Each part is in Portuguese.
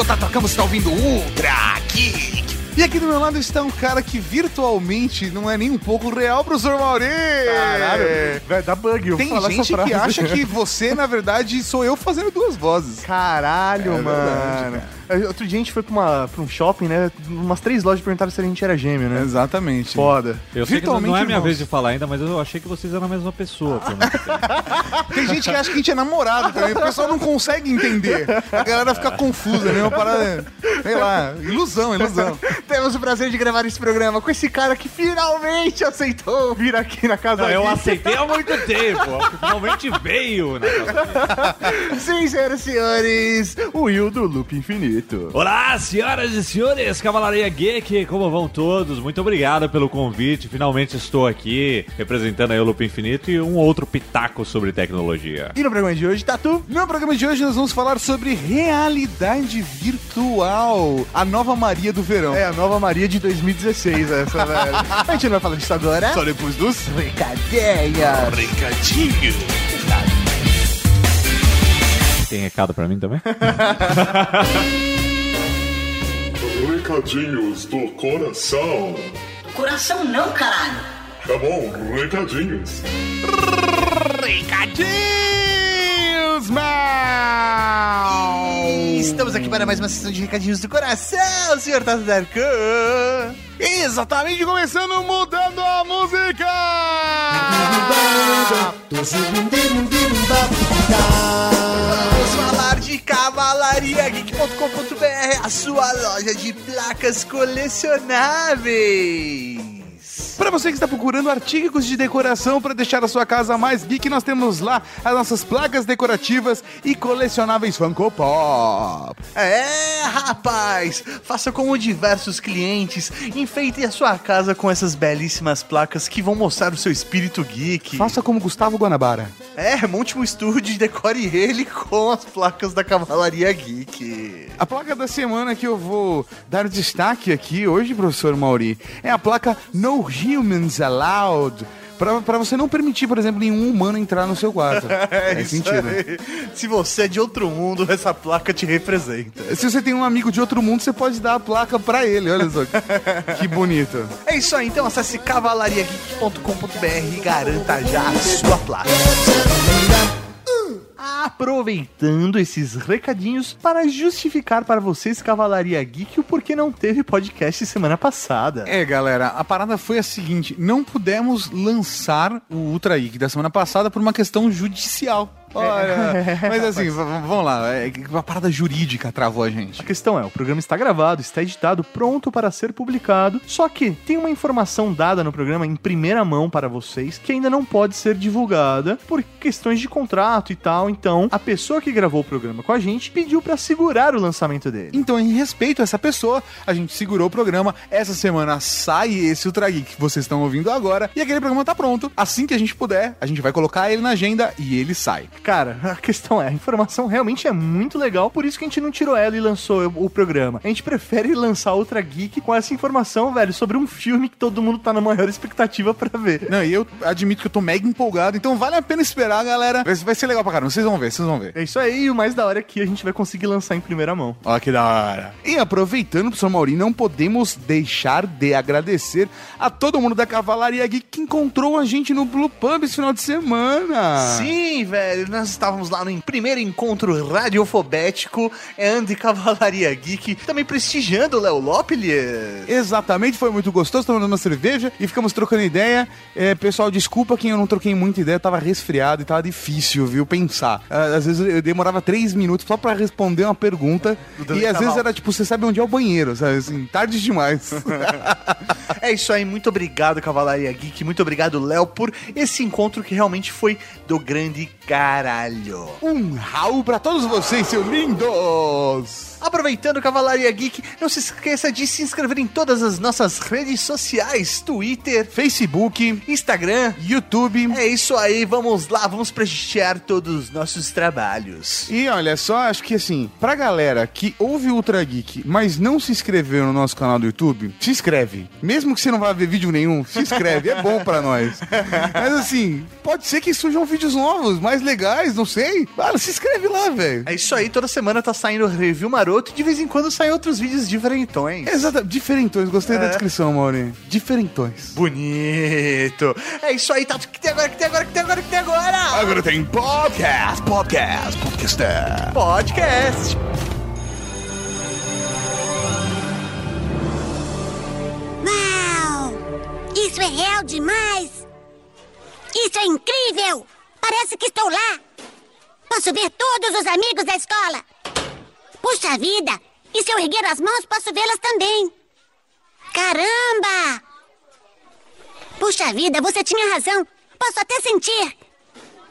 Sou Tato Campos, você tá ouvindo Ultra Geek. E aqui do meu lado está um cara que virtualmente não é nem um pouco real, professor Mauri. Caralho, vai dar bug. Eu Tem falar essa gente que frase. acha que você, na verdade, sou eu fazendo duas vozes. Caralho, É mano. verdade, Outro dia a gente foi pra, uma, pra um shopping, né? Umas três lojas perguntaram se a gente era gêmeo, né? Exatamente. Foda. Eu sei que não- é minha irmãos. vez de falar ainda, mas eu achei que vocês eram a mesma pessoa. Tem gente que acha que a gente é namorado também. O pessoal não consegue entender. A galera fica confusa, né? Uma parada, sei lá, ilusão, ilusão. Temos o prazer de gravar esse programa com esse cara que finalmente aceitou vir aqui na casa Não, eu aceitei há muito tempo. Finalmente veio. Né? Sim, senhoras e senhores, o Will do Loop Infinito. Olá, senhoras e senhores, Cavalaria Geek, como vão todos? Muito obrigado pelo convite. Finalmente estou aqui representando o Loop Infinito e um outro pitaco sobre tecnologia. E no programa de hoje, Tatu? No programa de hoje nós vamos falar sobre realidade virtual, a nova Maria do verão. É a nova Maria de 2016, essa, velho. A gente não vai falar disso agora. Só depois dos Brincadeira. recadinhos. Tem recado pra mim também? Recadinhos do coração. Coração não, caralho. Tá bom, recadinhos. Recadinhos, mal! Estamos aqui para mais uma sessão de recadinhos do coração, senhor Tato Darkan. Exatamente, começando mudando a música! Vamos falar de cavalariageek.com.br, a sua loja de placas colecionáveis. Para você que está procurando artigos de decoração para deixar a sua casa mais geek, nós temos lá as nossas placas decorativas e colecionáveis Funko Pop. É, rapaz! Faça como diversos clientes, enfeite a sua casa com essas belíssimas placas que vão mostrar o seu espírito geek. Faça como Gustavo Guanabara. É, monte um estúdio e decore ele com as placas da Cavalaria Geek. A placa da semana que eu vou dar destaque aqui hoje, professor Mauri, é a placa No Humans Allowed. Pra, pra você não permitir, por exemplo, nenhum humano entrar no seu quarto. É isso sentido. aí. Se você é de outro mundo, essa placa te representa. Se você tem um amigo de outro mundo, você pode dar a placa pra ele. Olha só. que bonito. É isso aí, então acesse cavalariageek.com.br e garanta já a sua placa. Aproveitando esses recadinhos para justificar para vocês, Cavalaria Geek, o porquê não teve podcast semana passada. É, galera, a parada foi a seguinte: não pudemos lançar o Ultra Geek da semana passada por uma questão judicial. Olha, mas assim, vamos lá, é uma parada jurídica travou a gente. A questão é, o programa está gravado, está editado, pronto para ser publicado, só que tem uma informação dada no programa em primeira mão para vocês que ainda não pode ser divulgada por questões de contrato e tal, então a pessoa que gravou o programa com a gente pediu para segurar o lançamento dele. Então, em respeito a essa pessoa, a gente segurou o programa. Essa semana sai esse Ultra Geek que vocês estão ouvindo agora. E aquele programa tá pronto. Assim que a gente puder, a gente vai colocar ele na agenda e ele sai. Cara, a questão é, a informação realmente é muito legal, por isso que a gente não tirou ela e lançou o, programa. A gente prefere lançar Ultra Geek com essa informação, velho, sobre um filme que todo mundo tá na maior expectativa pra ver. Não, e eu admito que eu tô mega empolgado, então vale a pena esperar, galera. Vai ser legal pra caramba, vocês vão ver, vocês vão ver. É isso aí, e o mais da hora é que a gente vai conseguir lançar em primeira mão. Olha que da hora. E aproveitando, professor Mauri, não podemos deixar de agradecer a todo mundo da Cavalaria Geek que encontrou a gente no Blue Pub esse final de semana. Sim, velho, nós estávamos lá no primeiro encontro radiofobético and Cavalaria Geek, também prestigiando o Léo Lopelier. Exatamente, foi muito gostoso, tomando uma cerveja e ficamos trocando ideia. É, pessoal, desculpa quem eu não troquei muita ideia, eu tava resfriado e tava difícil, viu, pensar. Ah, Às vezes eu demorava três minutos só pra responder uma pergunta Do e às vezes era tipo, você sabe onde é o banheiro, sabe, assim, tarde demais. É isso aí, muito obrigado, Cavalaria Geek, muito obrigado, Léo, por esse encontro que realmente foi do grande caralho. um Raul pra todos vocês, seus lindos! Aproveitando Cavalaria Geek, não se esqueça de se inscrever em todas as nossas redes sociais: Twitter, Facebook, Instagram. YouTube. É isso aí, vamos lá, vamos prestigiar todos os nossos trabalhos. E olha só, acho que assim, pra galera que ouve o Ultra Geek, mas não se inscreveu no nosso canal do YouTube, se inscreve. Mesmo que você não vá ver vídeo nenhum, se inscreve, é bom pra nós. Mas assim, pode ser que surjam vídeos novos, mais legais, não sei. Mano, se inscreve lá, velho. É isso aí, toda semana tá saindo review maroto e de vez em quando saem outros vídeos diferentões. Exato, diferentões, gostei da descrição, Mauri. Diferentões. Bonito. É isso aí, Tato. O que tem agora, o que tem agora, o que tem agora, o que tem agora? Agora tem podcast, podcast, podcast. Podcast. Uau! Isso é real demais! Isso é incrível! Parece que estou lá! Posso ver todos os amigos da escola! Puxa vida! E se eu erguer as mãos, posso vê-las também! Caramba! Puxa vida, você tinha razão! Posso até sentir!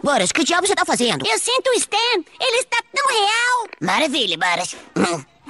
Boras, que diabo você tá fazendo? Eu sinto o Stan! Ele está tão real! Maravilha, Boras.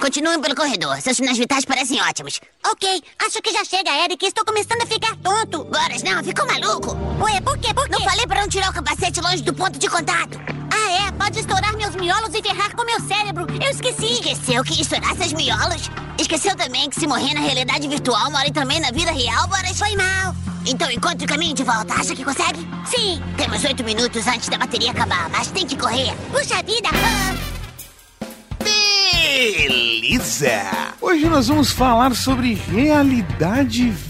Continuem pelo corredor. Seus sinais vitais parecem ótimos. Ok, acho que já chega, Eric. Estou começando a ficar tonto. Boras, não, ficou maluco. Ué, por quê? Por quê? Não falei pra não tirar o capacete longe do ponto de contato. Ah, é? Pode estourar meus miolos e ferrar com meu cérebro. Eu esqueci. Esqueceu que estourar seus miolos? Esqueceu também que se morrer na realidade virtual, morre também na vida real, Boras? Foi mal. Então encontre o caminho de volta. Acha que consegue? Sim. Temos oito minutos antes da bateria acabar, mas tem que correr. Puxa vida. Ah. Beleza! Hoje nós vamos falar sobre realidade virtual.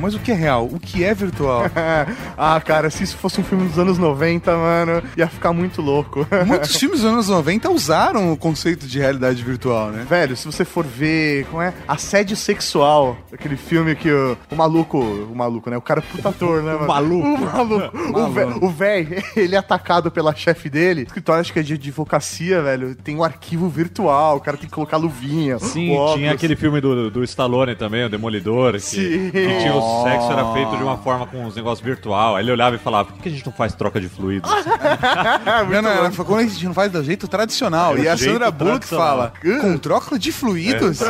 Mas o que é real? O que é virtual? ah, cara, se isso fosse um filme dos anos 90, mano, ia ficar muito louco. Muitos filmes dos anos 90 usaram o conceito de realidade virtual, né? Velho, se você for ver, como é? Assédio sexual, aquele filme que o, o maluco, o maluco, né? O cara é puta ator, né, mano? maluco. O maluco. O vé- O velho, ele é atacado pela chefe dele. O escritório, acho que é de advocacia, velho. Tem um arquivo virtual, o cara tem que colocar luvinha. Sim, tinha aquele filme do, do Stallone também, o Demolidor, que, Sim. que tinha o sexo era feito de uma forma com uns negócios virtual. Aí ele olhava e falava, por que que a gente não faz troca de fluidos? não, não, ela falou, quando a gente não faz do jeito tradicional. É, e a Sandra Bullock fala, com troca de fluidos?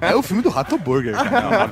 É, o filme do Rato Burger, cara.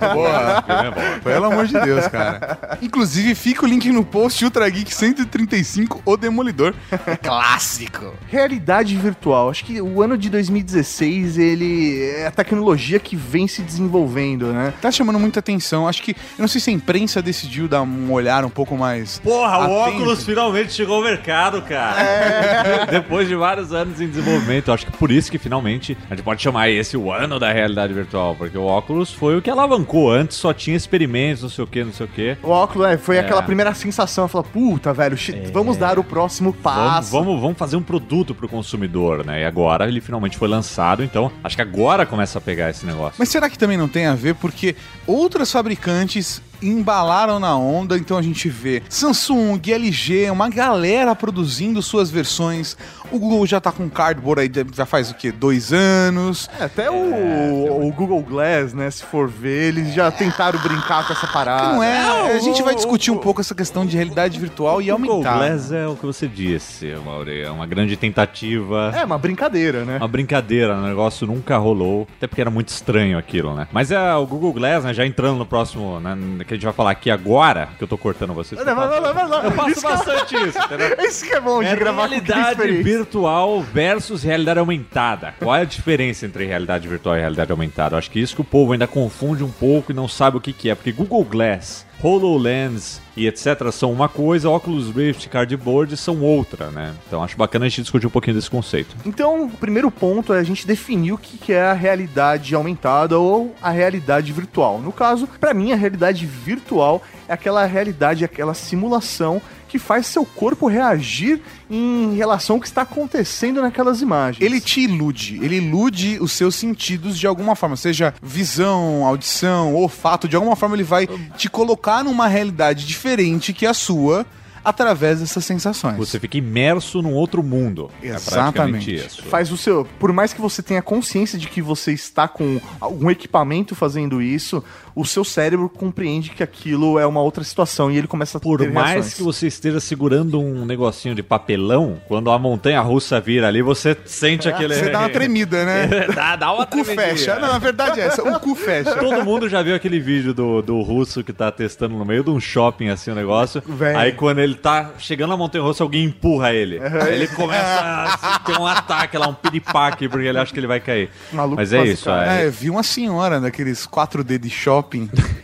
Pelo amor de Deus, cara. Inclusive, fica o link no post Ultra Geek 135, O Demolidor. É clássico. Realidade virtual. Acho que o ano de 2016, ele é a tecnologia que vem se desenvolvendo, né? Tá chamando muita atenção. Acho que, eu não sei se a imprensa decidiu dar um olhar um pouco mais... Porra, o atento. óculos finalmente chegou ao mercado, cara. Depois de vários anos em desenvolvimento. Acho que por isso que finalmente a gente pode chamar esse o ano da realidade virtual. Porque o óculos foi o que alavancou. Antes só tinha experimentos, não sei o que, não sei o que. O óculos é, foi É. aquela primeira sensação, falar, puta, velho, shi- vamos dar o próximo Vamos, passo. vamos, vamos fazer um produto pro consumidor, né? E agora ele finalmente foi lançado, então acho que agora começa a pegar esse negócio. Mas será que também não tem a ver? Porque outras fabricantes embalaram na onda, então a gente vê Samsung, LG, uma galera produzindo suas versões. O Google já tá com cardboard aí já faz o quê? Dois anos. É, até o, o Google Glass, né, se for ver, eles já tentaram brincar com essa parada. Não é? Ah, a gente vai discutir um pouco essa questão de realidade virtual e o Google aumentar. Glass é o que você disse, Mauri. É uma grande tentativa. É, uma brincadeira, né? Uma brincadeira, o negócio nunca rolou, até porque era muito estranho aquilo, né? Mas é o Google Glass, né? Já entrando no próximo, né? Que a gente vai falar aqui agora, que eu tô cortando vocês. Não, não, não, não, não. Eu faço Isso é- bastante isso, entendeu? Isso que é bom de É gravar com realidade Chris Feliz. virtual versus realidade aumentada. Qual é a diferença entre realidade virtual e realidade aumentada? Eu acho que isso que o povo ainda confunde um pouco e não sabe o que, que é. Porque Google Glass, HoloLens e etc. são uma coisa, Oculus Rift, Cardboard são outra, né? Então acho bacana a gente discutir um pouquinho desse conceito. Então, o primeiro ponto é a gente definir o que é a realidade aumentada ou a realidade virtual. No caso, pra mim, a realidade virtual aquela realidade, aquela simulação que faz seu corpo reagir em relação ao que está acontecendo naquelas imagens. Ele te ilude, ele ilude os seus sentidos de alguma forma, seja visão, audição, olfato, de alguma forma ele vai te colocar numa realidade diferente que a sua, através dessas sensações. Você fica imerso num outro mundo. É Exatamente. praticamente isso. Faz o seu. Por mais que você tenha consciência de que você está com algum equipamento fazendo isso, o seu cérebro compreende que aquilo é uma outra situação e ele começa a Por ter mais reações. que você esteja segurando um negocinho de papelão, quando a montanha russa vira ali, você sente aquele. Você dá uma tremida, né? dá, dá uma O cu tremidinha. fecha. Não, a verdade é essa, o cu fecha. Todo mundo já viu aquele vídeo do, do russo que tá testando no meio de um shopping assim o negócio. Velho. Aí quando ele tá chegando na montanha russa, alguém empurra ele. Aí ele começa a ter um ataque lá, um piripaque, porque ele acha que ele vai cair. Maluco Mas é isso, é. É, vi uma senhora daqueles 4D de shopping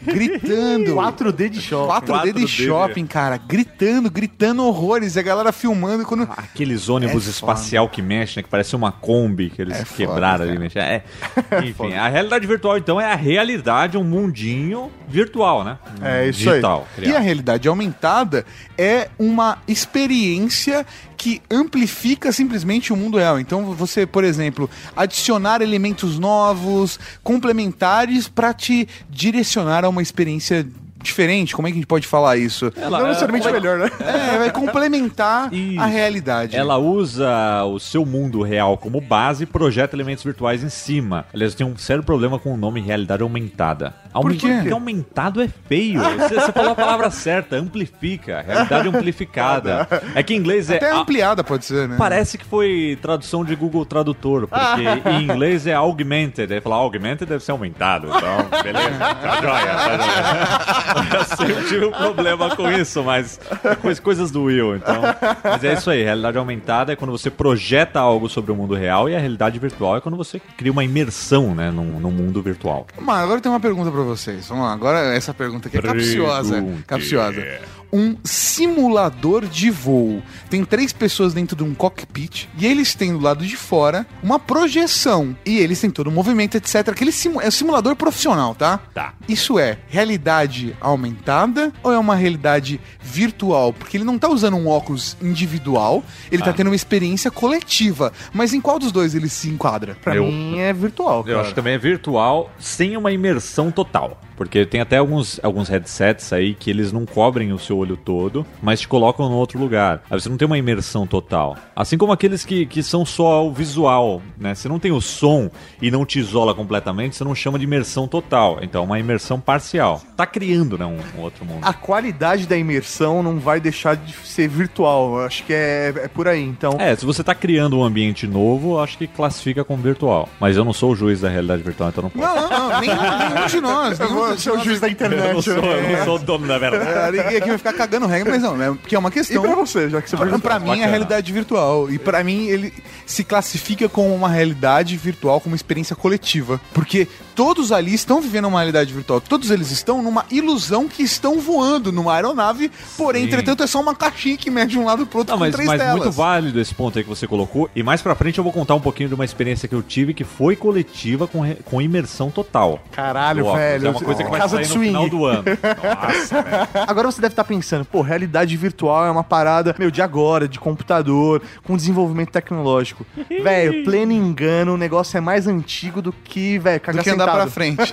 gritando. 4D de choque. 4D de 4D. shopping, cara, gritando, gritando horrores. E a galera filmando quando. Aqueles ônibus É espacial que mexem, né, que parece uma Kombi que eles É foda, quebraram ali. cara. Mexem. É. Enfim, a realidade virtual, então, é a realidade, um mundinho virtual, né? É, isso Digital. E a criado. realidade aumentada é uma experiência que amplifica simplesmente o mundo real. Então você, por exemplo, adicionar elementos novos, complementares para te direcionar a uma experiência diferente. Como é que a gente pode falar isso? Ela- Não necessariamente ela- melhor, né? É, vai complementar Isso. a realidade. Ela usa o seu mundo real como base e projeta elementos virtuais em cima. Aliás, tem um sério problema com o nome realidade aumentada. Aumen- quê? Porque aumentado é feio. Você, você falou a palavra certa, amplifica. Realidade amplificada. É que em inglês é. Até a- ampliada pode ser, né? Parece que foi tradução de Google Tradutor, porque em inglês é augmented. Aí fala augmented deve ser aumentado. Então, beleza, tá joia, tá joia. Eu sempre tive um problema com isso, mas coisa- coisas do Will, então. Mas é isso aí, realidade aumentada é quando você projeta algo sobre o mundo real e a realidade virtual é quando você cria uma imersão, né, no, no mundo virtual. Mas agora eu tenho uma pergunta pra vocês. Vamos lá, agora essa pergunta aqui é capciosa. Capciosa. Um simulador de voo. Tem três pessoas dentro de um cockpit e eles têm do lado de fora uma projeção. E eles têm todo o movimento, etc. Aquele é um simulador profissional, tá? Tá. Isso é realidade aumentada ou é uma realidade virtual? Porque ele não tá usando um óculos individual, ele tá Ah. tendo uma experiência coletiva. Mas em qual dos dois ele se enquadra? Pra Eu- mim é virtual, cara. Eu acho que também é virtual, sem uma imersão total. Porque tem até alguns, alguns headsets aí que eles não cobrem o seu olho todo, mas te colocam no outro lugar. Aí você não tem uma imersão total. Assim como aqueles que, que são só o visual, né? Você não tem o som e não te isola completamente, você não chama de imersão total. Então é uma imersão parcial. Tá criando, né, um, um outro mundo. A qualidade da imersão não vai deixar de ser virtual. Eu acho que é, é por aí. Então, É, se você tá criando um ambiente novo, eu acho que classifica como virtual. Mas eu não sou o juiz da realidade virtual, então não posso. Não, não, não. Nenhum, nenhum de nós. Nenhum vou de ser o juiz da Eu não internet. sou, né? eu não sou o dono da verdade. É, ninguém aqui vai ficar cagando regra, mas não, né? Porque é uma E questão. pra você, já que você Pra, pra mim é Bacana. realidade virtual. E pra mim ele se classifica como uma realidade virtual, como uma experiência coletiva. Porque todos ali estão vivendo uma realidade virtual. Todos eles estão numa ilusão que estão voando numa aeronave. Porém, Sim. entretanto, é só uma caixinha que mede de um lado pro outro Não, com mas, três mas telas. muito válido esse ponto aí que você colocou. E mais pra frente eu vou contar um pouquinho de uma experiência que eu tive que foi coletiva com, re- com imersão total. Caralho, Do óculos. velho. É uma coisa que vai Casa sair de no swing. final do ano. Nossa, velho. Agora você deve estar pensando, pô, realidade virtual é uma parada, meu, de agora, de computador, com desenvolvimento tecnológico. velho, pleno engano, o negócio é mais antigo do que, velho, Do cagar que andar sentado. pra frente.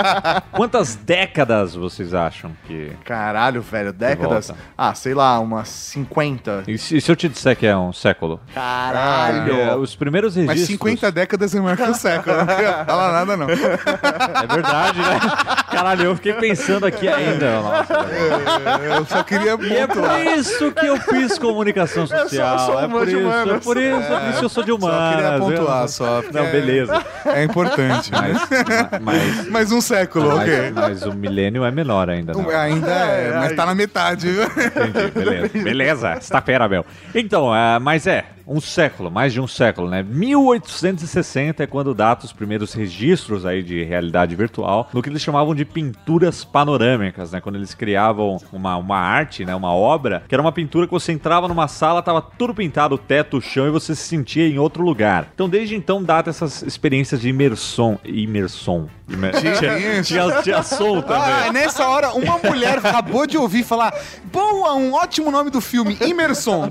Quantas décadas vocês acham que... Caralho, velho, décadas. Ah, sei lá, umas 50. E se, se eu te disser que é um século? Caralho. É, os primeiros Mas registros... 50 décadas é maior que o século. Não queria falar nada, não. É verdade, né? Caralho, eu fiquei pensando aqui ainda. Nossa. Eu só queria E é por isso que eu fiz comunicação social. sou é humano por de isso, é por isso, é por isso que eu sou de Só humanas. queria pontuar, eu- só. Não, beleza. É importante. Mas, mas, Mais um século, ok. mas, mas o milênio é menor ainda. Não. Ainda é, mas tá na metade, viu? Entendi, beleza. Beleza, está fera, Bel. Então, é, mas é, um século, mais de um século, né? 1860 é quando data os primeiros registros aí de realidade virtual, no que eles chamavam de pinturas panorâmicas, né? Quando eles criavam uma, uma arte, né? Uma obra, que era uma pintura que você entrava numa sala, tava tudo pintado, o teto, o chão, e você se sentia em outro lugar. Então, desde então, data essas experiências de imersão. Imersão. Imer... Tinha, tinha, tinha som também. Ah, nessa hora, uma mulher acabou de ouvir falar: Boa, um ótimo nome do filme, Imerson.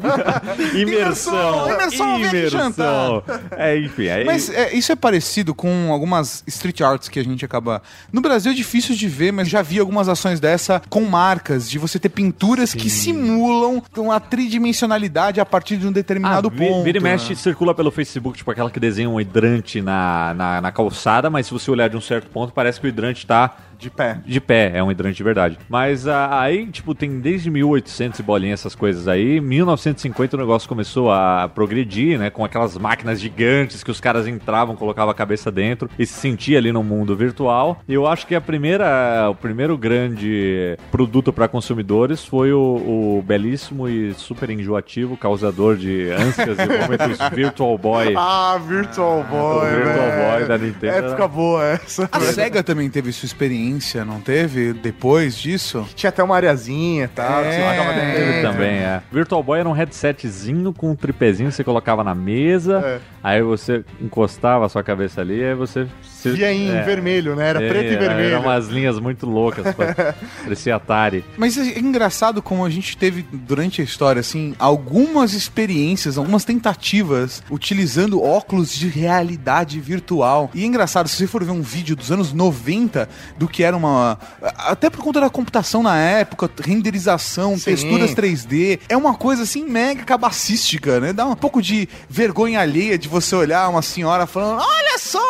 Imersão. Imersão, imersão. É, enfim. Aí, Mas é, isso é parecido com algumas street arts que a gente acaba. No Brasil é difícil de ver, mas já vi algumas ações dessa com marcas, de você ter pinturas que simulam uma tridimensionalidade a partir de um determinado Ah, ponto. Vira e né? mexe, circula pelo Facebook, tipo aquela que desenha um hidrante na, na, na calçada, mas se você olhar de um certo ponto, parece que o hidrante tá De pé. de pé, é um hidrante de verdade. Mas ah, aí, tipo, tem desde 1800 e bolinha essas coisas aí. Em 1950 o negócio começou a progredir, né? Com aquelas máquinas gigantes que os caras entravam, colocavam a cabeça dentro e se sentia ali no mundo virtual. E eu acho que a primeira, o primeiro grande produto para consumidores foi o, o belíssimo e super enjoativo, causador de ânsias e vômitos Virtual Boy. Ah, Virtual Boy. o Virtual. Boy da Nintendo. Época boa essa. A SEGA também teve sua experiência, não teve? Depois disso? Tinha até uma areazinha e tal. É, dentro. Teve também, é. Virtual Boy era um headsetzinho com um tripézinho que você colocava na mesa, É. aí você encostava a sua cabeça ali, aí você... se- Via em é. vermelho, né? Era preto e vermelho. Eram umas linhas muito loucas, parecia Atari. Mas é engraçado como a gente teve durante a história, assim, algumas experiências, algumas tentativas utilizando óculos de realidade virtual. E é engraçado, se você for ver um vídeo dos anos 90 do que era uma. Até por conta da computação na época, renderização, Sim. texturas 3D, é uma coisa assim mega cabacística, né? Dá um pouco de vergonha alheia de você olhar uma senhora falando: Olha só!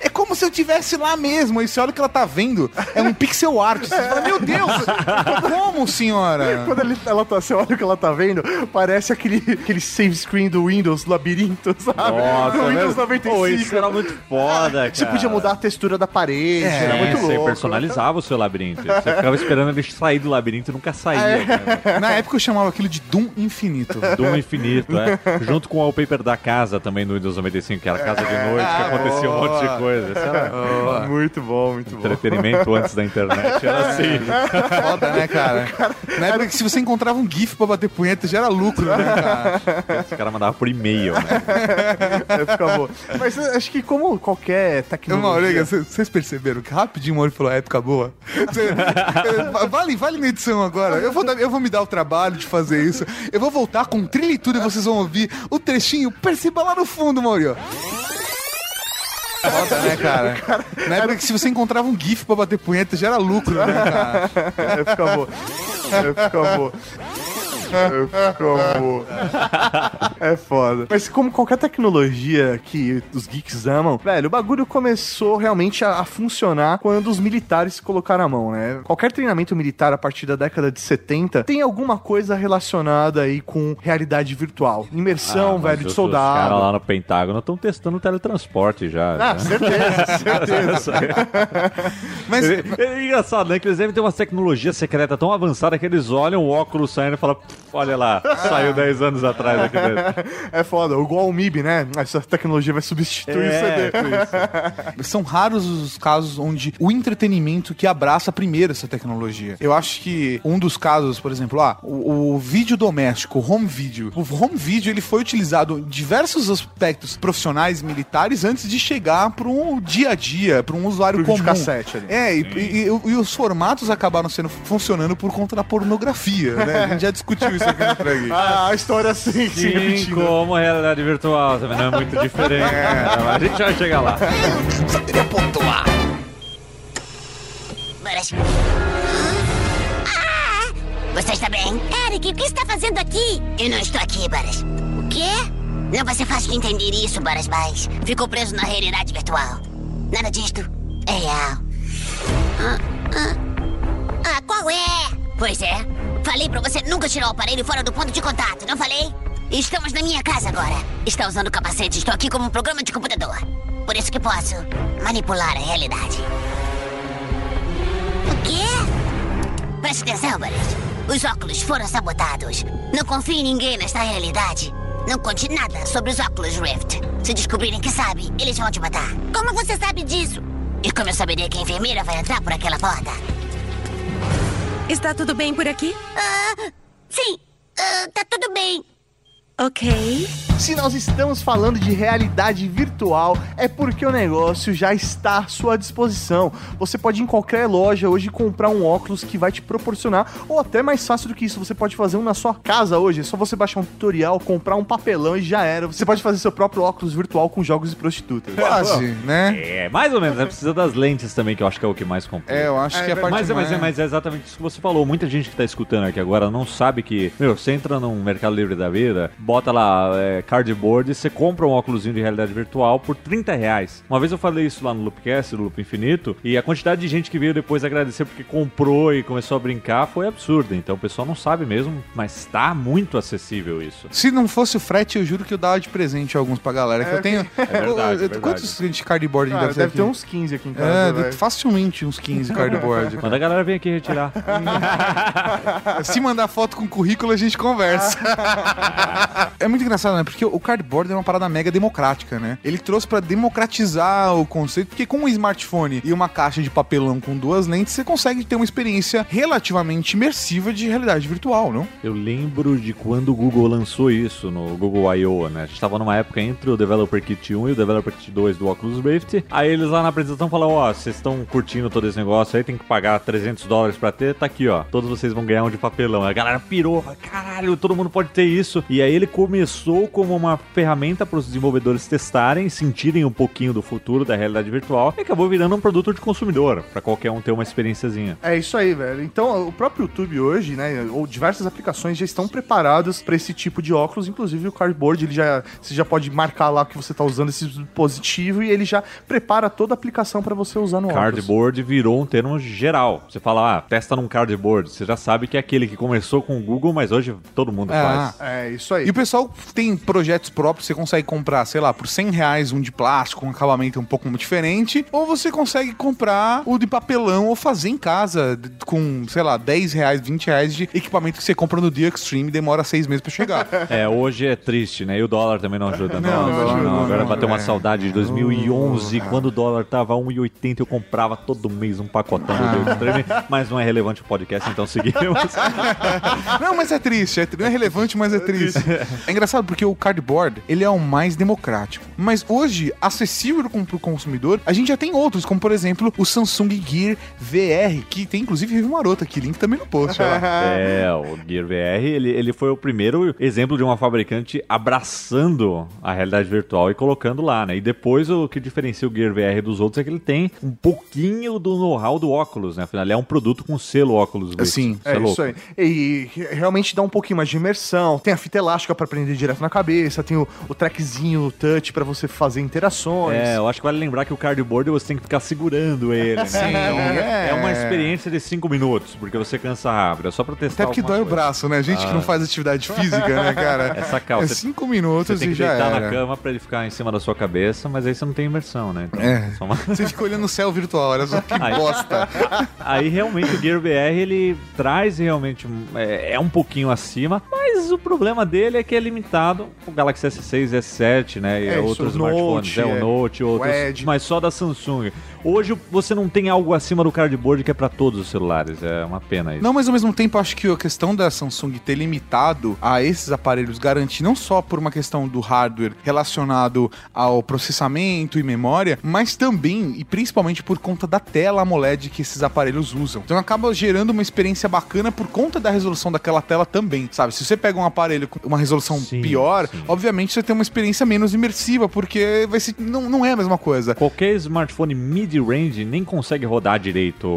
É como se eu tivesse lá mesmo. Aí você olha o que ela tá vendo. É um pixel art. Você fala, meu Deus! Como, senhora? Quando ele- ela tá, você olha o que ela tá vendo, parece aquele, aquele save screen do Windows, labirinto, sabe? Nossa, do Windows né? 95. Pô, isso era muito foda, cara. Você podia mudar a textura da parede, era É, muito você louco. Personalizava o seu labirinto. Você ficava esperando ele sair do labirinto e nunca saía. cara. Na época eu chamava aquilo de Doom Infinito. Doom Infinito, é. Junto com o wallpaper da casa também do Windows 95, que era casa de noite, que acontecia um monte de coisa. Era Muito bom, muito bom. entretenimento antes da internet. Era assim. Foda, né, cara? Na época que se você encontrava um GIF pra bater punheta, já era lucro, né, cara? Os caras mandavam por e-mail, né? É, fica bom. Mas acho que como qualquer tecnologia... Mauriga, vocês perceberam que rapidinho o falou época boa? Vale, vale na edição agora. Eu vou, dar- eu vou me dar o trabalho de fazer isso. Eu vou voltar com trilha e tudo e vocês vão ouvir o trechinho. Perceba lá no fundo, Mauri. ó. Foda, né, cara? Na época que se você encontrava um GIF pra bater punheta, já era lucro, né, cara? É, fica bom. É, fica bom. É. É foda. Mas como qualquer tecnologia que os geeks amam, velho, o bagulho começou realmente a, a funcionar quando os militares se colocaram a mão, né? Qualquer treinamento militar a partir da década de 70 tem alguma coisa relacionada aí com realidade virtual. Imersão, Ah, velho, os- de Os soldado. caras lá no Pentágono estão testando o teletransporte já. Ah, né? certeza, certeza. Mas É, é engraçado, né? Que eles devem ter uma tecnologia secreta tão avançada que eles olham o óculos saindo e falam: "Pff, olha lá, saiu 10 anos atrás aqui dentro. É foda, igual o MIB, né? Essa tecnologia vai substituir o É, CD. São raros os casos onde o entretenimento que abraça primeiro essa tecnologia. Eu acho que um dos casos, por exemplo, ah, o, o vídeo doméstico, o home video. O home video ele foi utilizado em diversos aspectos profissionais e militares antes de chegar para um dia a dia, para um usuário Pro comum. videocassete ali. É, e, e- e- e os formatos acabaram sendo funcionando por conta da pornografia, né? A gente já discutiu isso aqui no Frag. Ah, a história sim, se Sim, repetindo. como a realidade virtual também não é muito diferente. né? Mas a gente vai chegar lá. Só queria pontuar. Ah! Você está bem? Eric, o que está fazendo aqui? Eu não estou aqui, Boras. O quê? Não vai ser fácil de entender isso, Boras, mas ficou preso na realidade virtual. Nada disto é real. Ah, qual é? Pois é. Falei pra você nunca tirar o aparelho fora do ponto de contato, não falei? Estamos na minha casa agora. Está usando capacete, estou aqui como um programa de computador. Por isso que posso manipular a realidade. O quê? Preste atenção, Boris. Os óculos foram sabotados. Não confie em ninguém nesta realidade. Não conte nada sobre os óculos Rift. Se descobrirem que sabe, eles vão te matar. Como você sabe disso? E como eu saberia que a enfermeira vai entrar por aquela porta? Está tudo bem por aqui? Ah, sim, ah, tá tudo bem. Ok. Se nós estamos falando de realidade virtual, é porque o negócio já está à sua disposição. Você pode ir em qualquer loja hoje comprar um óculos que vai te proporcionar, ou até mais fácil do que isso, você pode fazer um na sua casa hoje. É só você baixar um tutorial, comprar um papelão e já era. Você pode fazer seu próprio óculos virtual com jogos e prostitutas. Quase, né? É, mais ou menos, né? Precisa das lentes também, que eu acho que é o que mais complica. É, eu acho que a parte Mas, é- mas, é, mais- mas é exatamente isso que você falou. Muita gente que tá escutando aqui agora não sabe que, meu, você entra num Mercado Livre da vida, bota lá é, cardboard e você compra um óculosinho de realidade virtual por 30 reais. Uma vez eu falei isso lá no Loopcast, no Loop Infinito, e a quantidade de gente que veio depois agradecer porque comprou e começou a brincar foi absurda. Então o pessoal não sabe mesmo, mas tá muito acessível isso. Se não fosse o frete, eu juro que eu dava de presente alguns pra galera. Que eu tenho. verdade, é verdade. Quantos de cardboard Ah, deve deve, ter uns 15 aqui em casa. É, facilmente uns 15 cardboard. Manda a galera vir aqui retirar. Se mandar foto com currículo, a gente conversa. é muito engraçado, né? Porque o cardboard é uma parada mega democrática, né? Ele trouxe pra democratizar o conceito, porque com um smartphone e uma caixa de papelão com duas lentes, você consegue ter uma experiência relativamente imersiva de realidade virtual, não? Eu lembro de quando o Google lançou isso no Google I.O., né? A gente tava numa época entre o Developer Kit 1 e o Developer Kit 2 do Oculus Rift. Aí eles lá na apresentação falaram, ó, vocês estão curtindo todo esse negócio aí, tem que pagar 300 dólares pra ter, tá aqui, ó. Todos vocês vão ganhar um de papelão. A galera pirou, caralho, todo mundo pode ter isso. E aí ele começou como uma ferramenta para os desenvolvedores testarem, sentirem um pouquinho do futuro da realidade virtual e acabou virando um produto de consumidor, pra qualquer um ter uma experiênciazinha. É isso aí, velho. Então, o próprio YouTube hoje, né, ou diversas aplicações já estão preparadas para esse tipo de óculos, inclusive o cardboard, ele já você já pode marcar lá que você tá usando esse dispositivo e ele já prepara toda a aplicação para você usar no óculos. Cardboard virou um termo geral. Você fala, ah, testa num cardboard. Você já sabe que é aquele que começou com o Google, mas hoje todo mundo É, faz. É isso aí. E o pessoal tem projetos próprios, você consegue comprar, sei lá, por 100 reais um de plástico, um acabamento um pouco diferente, ou você consegue comprar o de papelão ou fazer em casa com, sei lá, 10 reais, 20 reais de equipamento que você compra no dia Extreme e demora seis meses pra chegar. É, hoje é triste, né? E o dólar também não ajuda. Não, Não, não, não. Agora bateu uma é. saudade de 2011, quando o dólar tava 1,80 eu comprava todo mês um pacotão do Deus Extreme, mas não é relevante o podcast, então seguimos. não, mas é triste, é, não é relevante, mas é triste. É engraçado porque o cardboard, ele é o mais democrático. Mas hoje, acessível com, pro consumidor, a gente já tem outros, como por exemplo o Samsung Gear VR, que tem inclusive review maroto aqui, link também no post. É, o Gear VR, ele, ele foi o primeiro exemplo de uma fabricante abraçando a realidade virtual e colocando lá, né? E depois o que diferencia o Gear VR dos outros é que ele tem um pouquinho do know-how do óculos, né? Afinal, ele é um produto com selo óculos. Sim, É louco. isso aí. E re- realmente dá um pouquinho mais de imersão. Tem a fita elástica pra prender direto na cabeça, tem o, o trackzinho, o touch pra você fazer interações. É, eu acho que vale lembrar que o cardboard você tem que ficar segurando ele. né? Então, é. é uma experiência de 5 minutos, porque você cansa rápido. É só pra testar Até porque dói o braço, né? Gente que não faz atividade física, né, cara? Essa calça. É cinco Você minutos tem e que já deitar era. na cama pra ele ficar em cima da sua cabeça, mas aí você não tem imersão, né? Então, É. só uma- Você fica olhando o céu virtual, olha só que Aí- bosta. Aí realmente o Gear VR ele traz realmente é, é um pouquinho acima, mas o problema dele é que é limitado o Galaxy S6 e S7, né? E É, isso, outros o Note, smartphones, é, o é, Note, outros, Edge. mas só da Samsung. Hoje você não tem algo acima do cardboard que é pra todos os celulares, é uma pena isso. Não, mas ao mesmo tempo, acho que a questão da Samsung ter limitado a esses aparelhos garante não só por uma questão do hardware relacionado ao processamento e memória, mas também e principalmente por conta da tela AMOLED que esses aparelhos usam. Então acaba gerando uma experiência bacana por conta da resolução daquela tela também, sabe? Se você pega um aparelho com uma resolução Sim, pior, sim. obviamente você tem uma experiência menos imersiva, porque vai ser, não, não é a mesma coisa. Qualquer smartphone mid-range nem consegue rodar direito.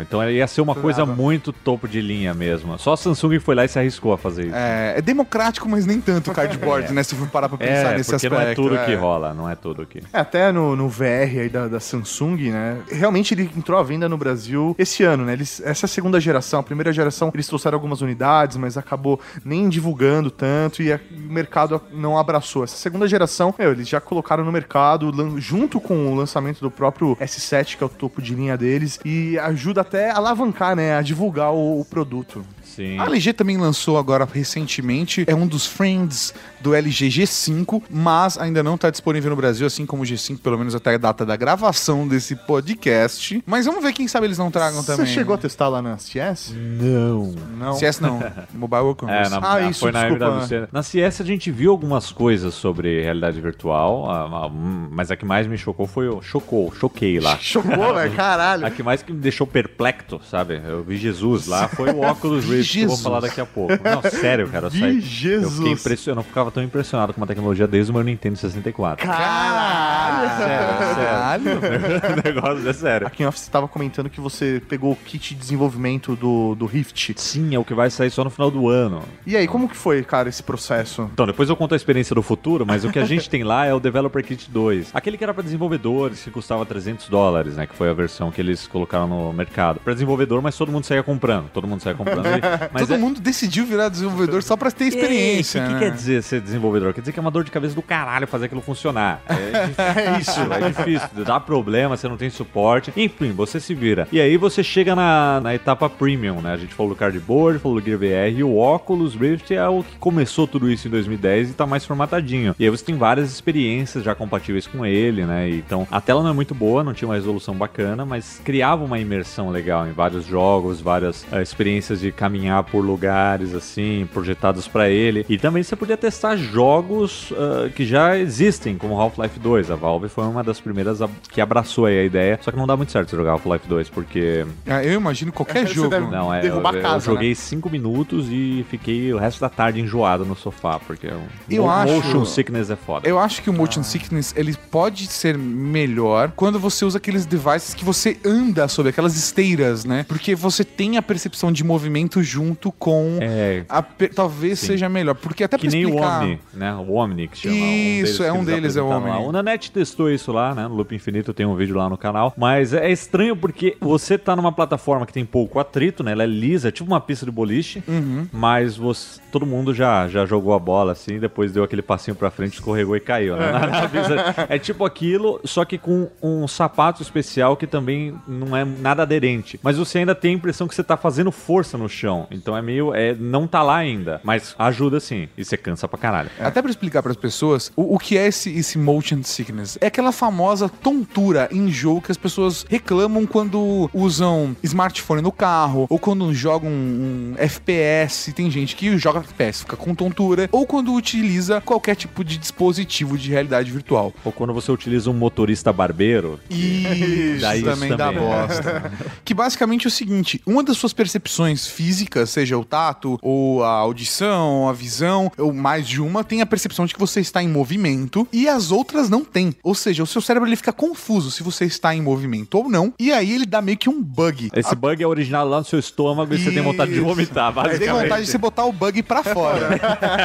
Então ia ser uma coisa muito topo de linha mesmo. Só a Samsung foi lá e se arriscou a fazer isso. É, é democrático, mas nem tanto o cardboard, né? Se for parar pra pensar É, nesse porque aspecto. não é tudo é. que rola, não é tudo que. É, Até no, no VR aí da, da Samsung, né? Realmente ele entrou à venda no Brasil esse ano, né? Eles, essa segunda geração, a primeira geração, eles trouxeram algumas unidades, mas acabou nem divulgando tanto e a- o mercado não abraçou. Essa segunda geração, meu, eles já colocaram no mercado junto com o lançamento do próprio S7, que é o topo de linha deles, e ajuda até a alavancar, né? A divulgar o, o produto. Sim. A LG também lançou agora recentemente, é um dos friends do LG G5, mas ainda não está disponível no Brasil, assim como o G5, pelo menos até a data da gravação desse podcast. Mas vamos ver, quem sabe eles não tragam Você também. chegou a testar lá na CS? Não. Não. CS não, Mobile World É, Congress. na, Ah, na- isso, foi na desculpa. MWC. Na CS a gente viu algumas coisas sobre realidade virtual, a- a- mas a que mais me chocou foi o. Chocou, choquei lá. Chocou, velho? Caralho. A que mais que me deixou perplexo, sabe? Eu vi Jesus lá, foi o óculos Rift, que eu vou Jesus. falar daqui a pouco. Não, sério, cara. Eu, saí, eu, Jesus. fiquei impressionado, eu não ficava tão impressionado com uma tecnologia desde o meu Nintendo 64. Caralho. Sério, sério. o negócio é sério. A King Office estava comentando que você pegou o kit de desenvolvimento do, do Rift. Sim, é o que vai sair só no final do ano. E aí, como que foi, cara, esse processo? Então, depois eu conto a experiência do futuro, mas o que a gente tem lá é o Developer Kit 2. Aquele que era para desenvolvedores, que custava 300 dólares, né? Que foi a versão que eles colocaram no mercado. Para desenvolvedor, mas todo mundo saía comprando. Todo mundo saía comprando. Mas Todo é- mundo decidiu virar desenvolvedor só pra ter experiência. O que, que né? quer dizer ser desenvolvedor? Quer dizer que é uma dor de cabeça do caralho fazer aquilo funcionar. É difícil, é difícil. Dá problema, você não tem suporte. Enfim, você se vira. E aí você chega na, na etapa premium, né? A gente falou do cardboard, falou do Gear VR e o Oculus Rift é o que começou tudo isso em 2010 e tá mais formatadinho. E aí você tem várias experiências já compatíveis com ele, né? Então a tela não é muito boa, não tinha uma resolução bacana, mas criava uma imersão legal em vários jogos, várias eh, experiências de caminhar por lugares assim, projetados pra ele. E também você podia testar jogos ah, que já existem, como Half-Life 2. A Valve foi uma das primeiras a- que abraçou aí a ideia. Só que não dá muito certo jogar Half-Life 2, porque. Ah, Eu imagino qualquer jogo. deve- Não, é, eu, Derrubar a eu casa, joguei 5 minutos e fiquei o resto da tarde enjoado no sofá, porque o Eu mo- acho- motion sickness é foda. Eu acho que o motion sickness ele pode ser melhor quando você usa aqueles devices que você anda sobre aquelas esteiras, né? Porque você tem a percepção de movimento junto com É, a talvez Sim. seja melhor, porque até que nem o explicar Omni, né? O Omni que chama. Isso, é que um eles deles, é o apresentaram lá. Omni. O Nanete testou isso lá, né? No Loop Infinito tem um vídeo lá no canal. Mas é estranho porque você tá numa plataforma que tem pouco atrito, né? Ela é lisa, é tipo uma pista de boliche. Uhum. Mas você, todo mundo já, já jogou a bola assim, depois deu aquele passinho pra frente, escorregou e caiu, né? Pista. é tipo aquilo, só que com um sapato especial que também não é nada aderente. Mas você ainda tem a impressão que você tá fazendo força no chão. Então é meio. É, não tá lá ainda. Mas ajuda sim. E você cansa pra caralho. Até pra explicar pras pessoas o, o que é esse, esse motion sickness. É aquela famosa tontura em jogo que as pessoas reclamam quando usam smartphone no carro, ou quando jogam um, FPS. Tem gente que joga FPS, fica com tontura, ou quando utiliza qualquer tipo de dispositivo de realidade virtual. Ou quando você utiliza um motorista barbeiro. Isso Dá isso também dá também. bosta. que basicamente é o seguinte: uma das suas percepções físicas, seja o tato, ou a audição, a visão, ou mais de uma, tem a percepção de que você está em movimento e as outras não tem. Ou seja, o seu cérebro ele fica confuso se você está em movimento ou não, e aí ele dá meio que um bug. Esse bug é original lá no seu estômago e você tem vontade de vomitar, Tem basicamente. vontade de você botar o bug pra fora.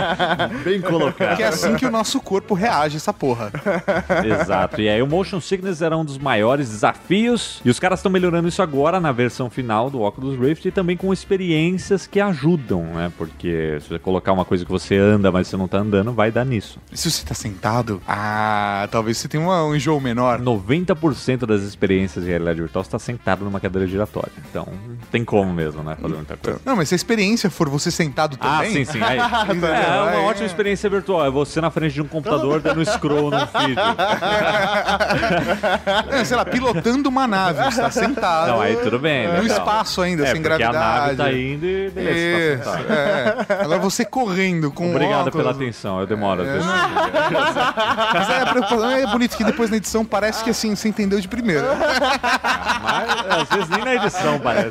Bem colocado. que é assim que o nosso corpo reage a essa porra. Exato. E aí o Motion Sickness era um dos maiores desafios. E os caras estão melhorando isso agora na versão final do Oculus Rift e também com experiências que ajudam, né? Porque se você colocar uma coisa que você anda, mas você não tá andando, vai dar nisso. Se você tá sentado, ah, talvez você tenha um enjoo menor. 90% das experiências de realidade virtual está sentado numa cadeira giratória. Então, tem como mesmo, né? Fazer muita coisa. Não, mas se a experiência for você sentado Ah, também. sim, sim. Aí, é uma É. ótima experiência virtual. É você na frente de um computador dando scroll num feed. É, sei lá, pilotando uma nave, você tá sentado. Não, aí tudo bem. No legal. espaço ainda, É, sem gravidade. a nave tá indo e beleza, Isso, tá sentado. é. Agora você correndo com Obrigado óculos. pela atenção, eu demoro às vezes. Mas é, a preocupação é bonito que depois na edição parece que assim, você entendeu de primeira. Mas às vezes nem na edição parece.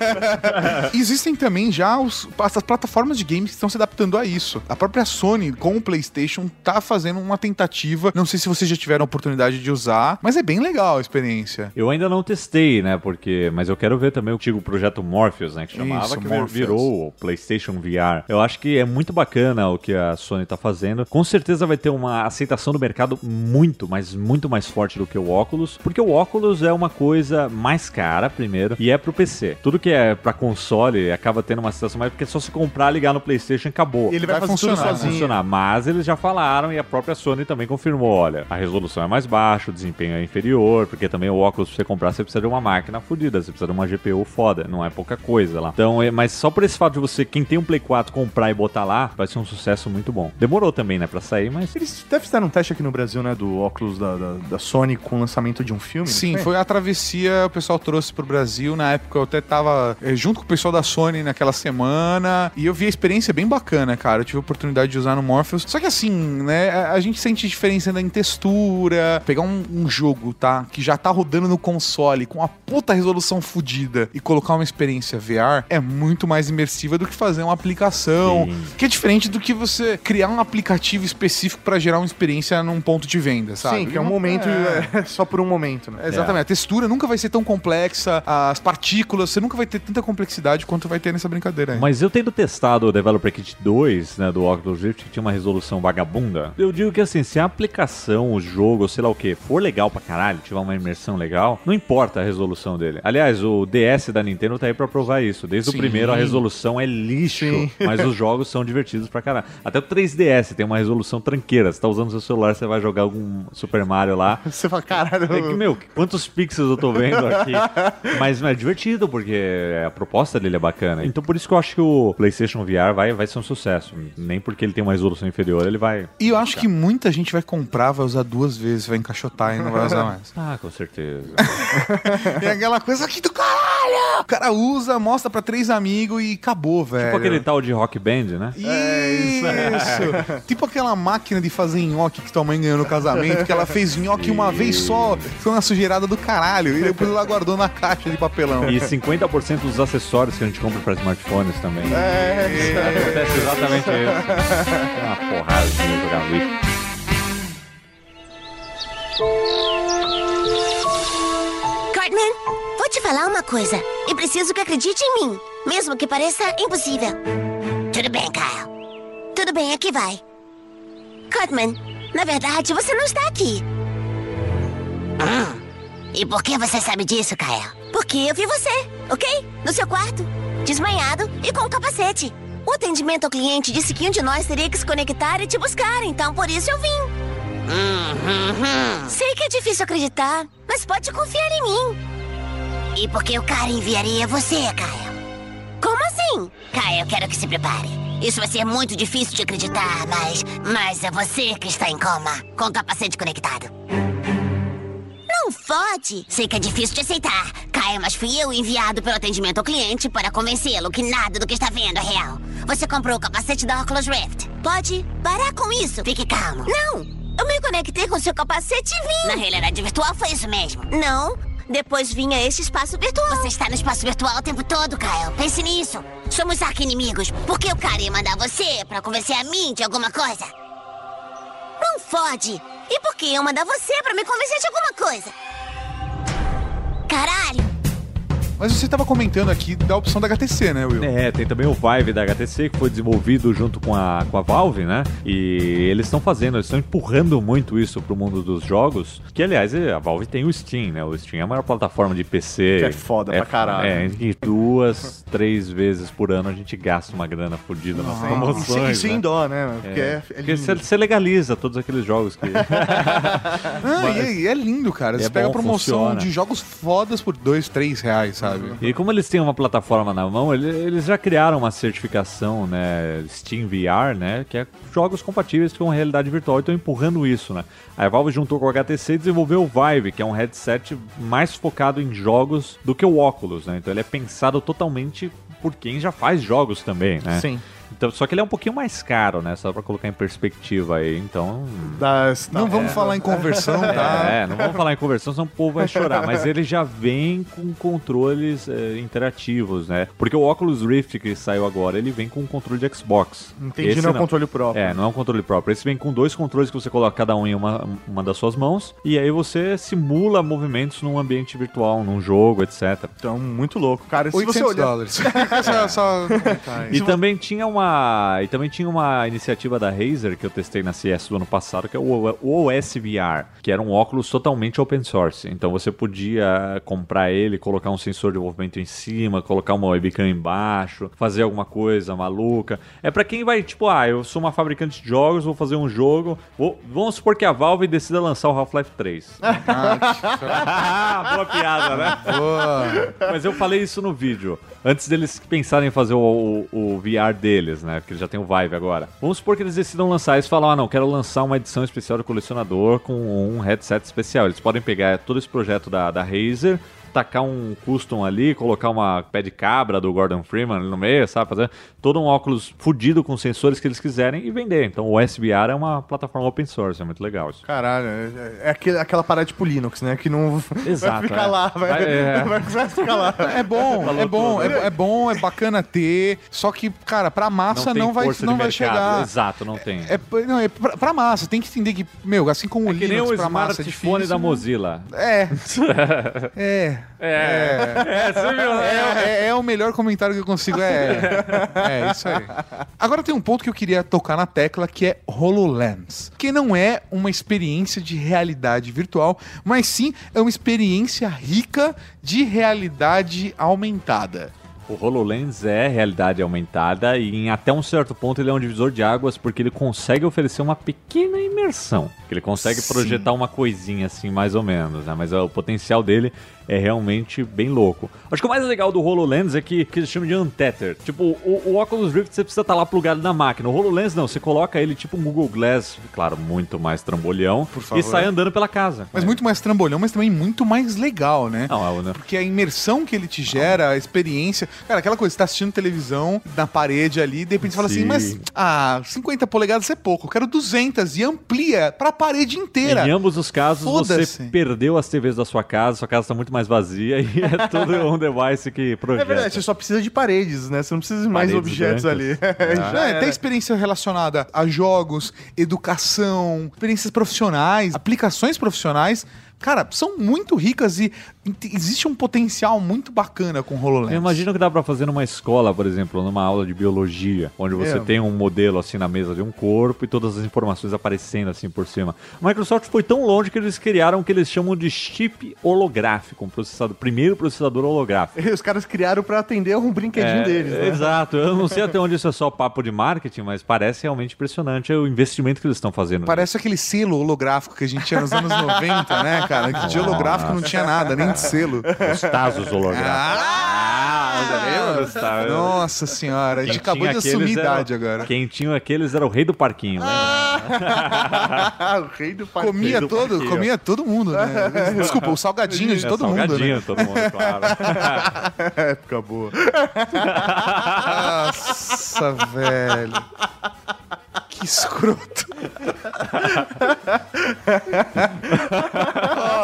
Existem também já os, as plataformas de games que estão se adaptando a isso. A própria Sony, com o PlayStation, tá fazendo uma tentativa. Não sei se vocês já tiveram a oportunidade de usar, mas é bem legal a experiência. Eu ainda não testei, né? Porque, mas eu quero ver também o antigo projeto Morpheus, né? Que chamava, Isso, que Morpheus. virou o PlayStation VR. Eu acho que é muito bacana o que a Sony tá fazendo. Com certeza vai ter uma aceitação do mercado muito, mas muito mais forte do que o óculos, porque o óculos é uma coisa mais cara, primeiro, e é pro PC. Tudo que é pra console acaba tendo uma situação mais porque é só se comprar, ligar no PlayStation acabou. E ele vai, Vai funcionar, sozinho. funcionar, mas eles já falaram e a própria Sony também confirmou, olha, a resolução é mais baixa, o desempenho é inferior, porque também o óculos pra você comprar você precisa de uma máquina fodida, você precisa de uma GPU foda, não é pouca coisa lá. Então, é, mas só por esse fato de você, quem tem um Play 4, comprar e botar lá, vai ser um sucesso muito bom. Demorou também, né, pra sair, mas Eles devem estar um teste aqui no Brasil, né, do óculos da, da, da Sony com o lançamento de um filme. Sim, foi? foi a travessia, o pessoal trouxe pro Brasil. Na época eu até tava eh, junto com o pessoal da Sony naquela semana. E eu vi a experiência bem bacana, cara. Eu tive a oportunidade de usar no Morpheus. Só que assim, né, a, a gente sente diferença ainda em textura. Pegar um, um jogo, tá? Que já tá rodando no console com uma puta resolução fodida e colocar uma experiência VR é muito mais imersiva do que fazer uma aplicação. Sim. Que é diferente do que você criar um aplicativo específico pra gerar uma experiência num ponto de venda, sabe? Sim, que é um momento, é, só por um momento, né? Exatamente. A textura nunca vai ser tão complexa, as partículas, você nunca vai ter tanta complexidade quanto vai ter nessa brincadeira aí. Mas eu tendo testado o Developer Kit 2, né, do Oculus Rift, que tinha uma resolução vagabunda, eu digo que assim, se a aplicação, o jogo, ou sei lá o que, for legal pra caralho, tiver uma imersão legal, não importa a resolução dele. Aliás, o DS da Nintendo tá aí pra provar isso. Desde Sim. o primeiro a resolução é lixo, Sim. mas os jogos são divertidos pra caralho. Até o 3DS tem uma resolução tranqueira. Você tá usando seu celular, você vai jogar algum Super Mario lá. Você fala, caralho. É que, meu, quantos pixels eu tô vendo aqui. Mas é divertido, porque a proposta dele é bacana. Então por isso que eu acho que o PlayStation VR vai, vai ser um sucesso. Nem porque ele tem uma resolução inferior, ele vai. E eu acho que muita gente vai comprar, vai usar duas vezes, vai encaixotar e não vai usar mais. Ah, com certeza. é aquela coisa aqui do caralho! O cara usa, mostra pra três amigos e acabou, velho. tipo aquele tal de rock band, né? Isso! tipo aquela máquina de fazer nhoque que tua mãe ganhou no casamento, que ela fez nhoque uma vez só, foi uma sujeirada do caralho, e depois ela guardou na caixa de papelão. E 50% dos acessórios que a gente compra para smartphones também. É, acontece exatamente isso. É uma porrada de jogar Wii. Te falar uma coisa. E preciso que acredite em mim, mesmo que pareça impossível. Tudo bem, Kyle. Tudo bem, aqui vai. Cartman, na verdade, você não está aqui. Hum. E por que você sabe disso, Kyle? Porque eu vi você, ok? No seu quarto, desmanhado e com um capacete. O atendimento ao cliente disse que um de nós teria que se conectar e te buscar, então por isso eu vim. Hum, Sei que é difícil acreditar, mas pode confiar em mim. E por que o cara enviaria você, Kyle? Como assim? Kyle, eu quero que se prepare. Isso vai ser muito difícil de acreditar, mas. Mas é você que está em coma, com o capacete conectado. Não fode. Sei que é difícil de aceitar, Kyle, mas fui eu enviado pelo atendimento ao cliente para convencê-lo que nada do que está vendo é real. Você comprou o capacete da Oculus Rift. Pode parar com isso. Fique calmo. Não! Eu me conectei com seu capacete e vim. Na realidade virtual foi isso mesmo. Não. Depois vinha este espaço virtual. Você está no espaço virtual o tempo todo, Kyle. Pense nisso. Somos arqui-inimigos. Por que o cara ia mandar você para convencer a mim de alguma coisa? Não fode. E por que eu mandar você pra me convencer de alguma coisa? Caralho. Mas você tava comentando aqui da opção da HTC, né, Will? É, tem também o Vive da HTC que foi desenvolvido junto com a, com a Valve, né? E eles estão fazendo, eles estão empurrando muito isso pro mundo dos jogos. Que aliás, a Valve tem o Steam, né? O Steam é a maior plataforma de PC. Que é foda pra caralho. É, que duas, três vezes por ano a gente gasta uma grana fodida nas E sem, promoções. e sem né? dó, né? Porque é, é Porque lindo. você, você legaliza todos aqueles jogos que. Ah, e, e é lindo, cara. Você É pega a bom, promoção funciona. de jogos fodas por dois, três reais, sabe? E como eles têm uma plataforma na mão, ele- eles já criaram uma certificação, né, Steam VR, né, que é jogos compatíveis com realidade virtual e estão empurrando isso, né. A Valve juntou com o HTC e desenvolveu o Vive, que é um headset mais focado em jogos do que o óculos, né. Então ele é pensado totalmente por quem já faz jogos também, né. Sim. Então, só que ele é um pouquinho mais caro, né, só pra colocar em perspectiva aí, então... Das, Não vamos falar em conversão, tá? É, não vamos falar em conversão, senão o povo vai chorar. Mas ele já vem com controles é, interativos, né? Porque o Oculus Rift que saiu agora, ele vem com um controle de Xbox. Entendi, Esse não é um controle próprio. É, não é um controle próprio. Esse vem com dois controles que você coloca cada um em uma, uma das suas mãos. E aí você simula movimentos num ambiente virtual, num jogo, etc. Então, muito louco. Cara, se você 800 olhar... dólares. só, só... E também tinha uma, uma, e também tinha uma iniciativa da Razer que eu testei na CS do ano passado, que é o, OSVR, que era um óculos totalmente open source. Então você podia comprar ele, colocar um sensor de movimento em cima, colocar uma webcam embaixo, fazer alguma coisa maluca. É pra quem vai, tipo, ah, eu sou uma fabricante de jogos, vou fazer um jogo. Vou, vamos supor que a Valve decida lançar o Half-Life 3. Boa piada, né? Boa. Mas eu falei isso no vídeo. Antes deles pensarem em fazer o, o, o VR deles, né? Porque eles já tem o Vive agora. Vamos supor que eles decidam lançar e falam: ah, não, quero lançar uma edição especial do colecionador com um headset especial. Eles podem pegar todo esse projeto da, da Razer. Tacar um custom ali, colocar uma pé de cabra do Gordon Freeman ali no meio, sabe? Fazer todo um óculos fudido com sensores que eles quiserem e vender. Então o SBR é uma plataforma open source, é muito legal isso. Caralho, é, é aquele- aquela parada tipo Linux, né? Que não Exato, vai ficar é. lá, vai, Vai- é. vai, ficar lá. É bom, é bom, é, né? é bom, é bacana ter. Só que, cara, pra massa não, tem vai, não vai mercado. chegar. Exato, não tem. É, não, é pra, pra massa, tem que entender que, meu, assim como o É que nem Linux o pra massa é difícil. da Mozilla. É. É. É, é, você viu, né? É, é- é o melhor comentário que eu consigo. É, é isso aí. Agora tem um ponto que eu queria tocar na tecla que é HoloLens, que não é uma experiência de realidade virtual, mas sim é uma experiência rica de realidade aumentada. O HoloLens é realidade aumentada e em até um certo ponto ele é um divisor de águas porque ele consegue oferecer uma pequena imersão. Ele consegue Sim. projetar uma coisinha assim, mais ou menos, né? Mas o potencial dele é realmente bem louco. Acho que o mais legal do HoloLens é que, que eles chamam de untether. Tipo, o, o Oculus Rift você precisa estar lá plugado na máquina. O HoloLens não, você coloca ele tipo um Google Glass, claro, muito mais trambolhão, e sai andando pela casa. Mas muito mais trambolhão, mas também muito mais legal, né? Não, é, né? Porque a imersão que ele te gera, a experiência. Cara, aquela coisa, você tá assistindo televisão na parede ali, de repente você fala assim, Sim. mas ah, 50 polegadas é pouco, eu quero 200 e amplia pra parede inteira. Em ambos os casos, você perdeu as TVs da sua casa, sua casa está muito mais vazia e é tudo um device que É projeta. verdade, você só precisa de paredes, né? Você não precisa de mais Paredes objetos ali. brancas. Não, é, era. tem experiência relacionada a jogos, educação, experiências profissionais, aplicações profissionais. Cara, são muito ricas e existe um potencial muito bacana com o HoloLens. Eu imagino que dá pra fazer numa escola, por exemplo, numa aula de biologia, onde você É. tem um modelo assim na mesa de um corpo e todas as informações aparecendo assim por cima. A Microsoft foi tão longe que eles criaram o que eles chamam de chip holográfico, um processador, primeiro processador holográfico. E os caras criaram pra atender um brinquedinho É, deles, né? Exato. Eu não sei até onde isso é só papo de marketing, mas parece realmente impressionante o investimento que eles estão fazendo. Parece aquele selo holográfico que a gente tinha nos anos 90, né, cara? Que de holográfico não tinha nada, nem de selo. Os Tazos holográficos. Ah, Tazos? Nossa senhora, a gente acabou de assumir idade agora. Quem tinha aqueles era o rei do parquinho, Ah, o rei do parquinho. Comia do todo, parquinho. comia todo mundo, né? Desculpa, o salgadinho de É, todo mundo, salgadinho, né? todo mundo, claro. época boa. Nossa, velho. Que escroto.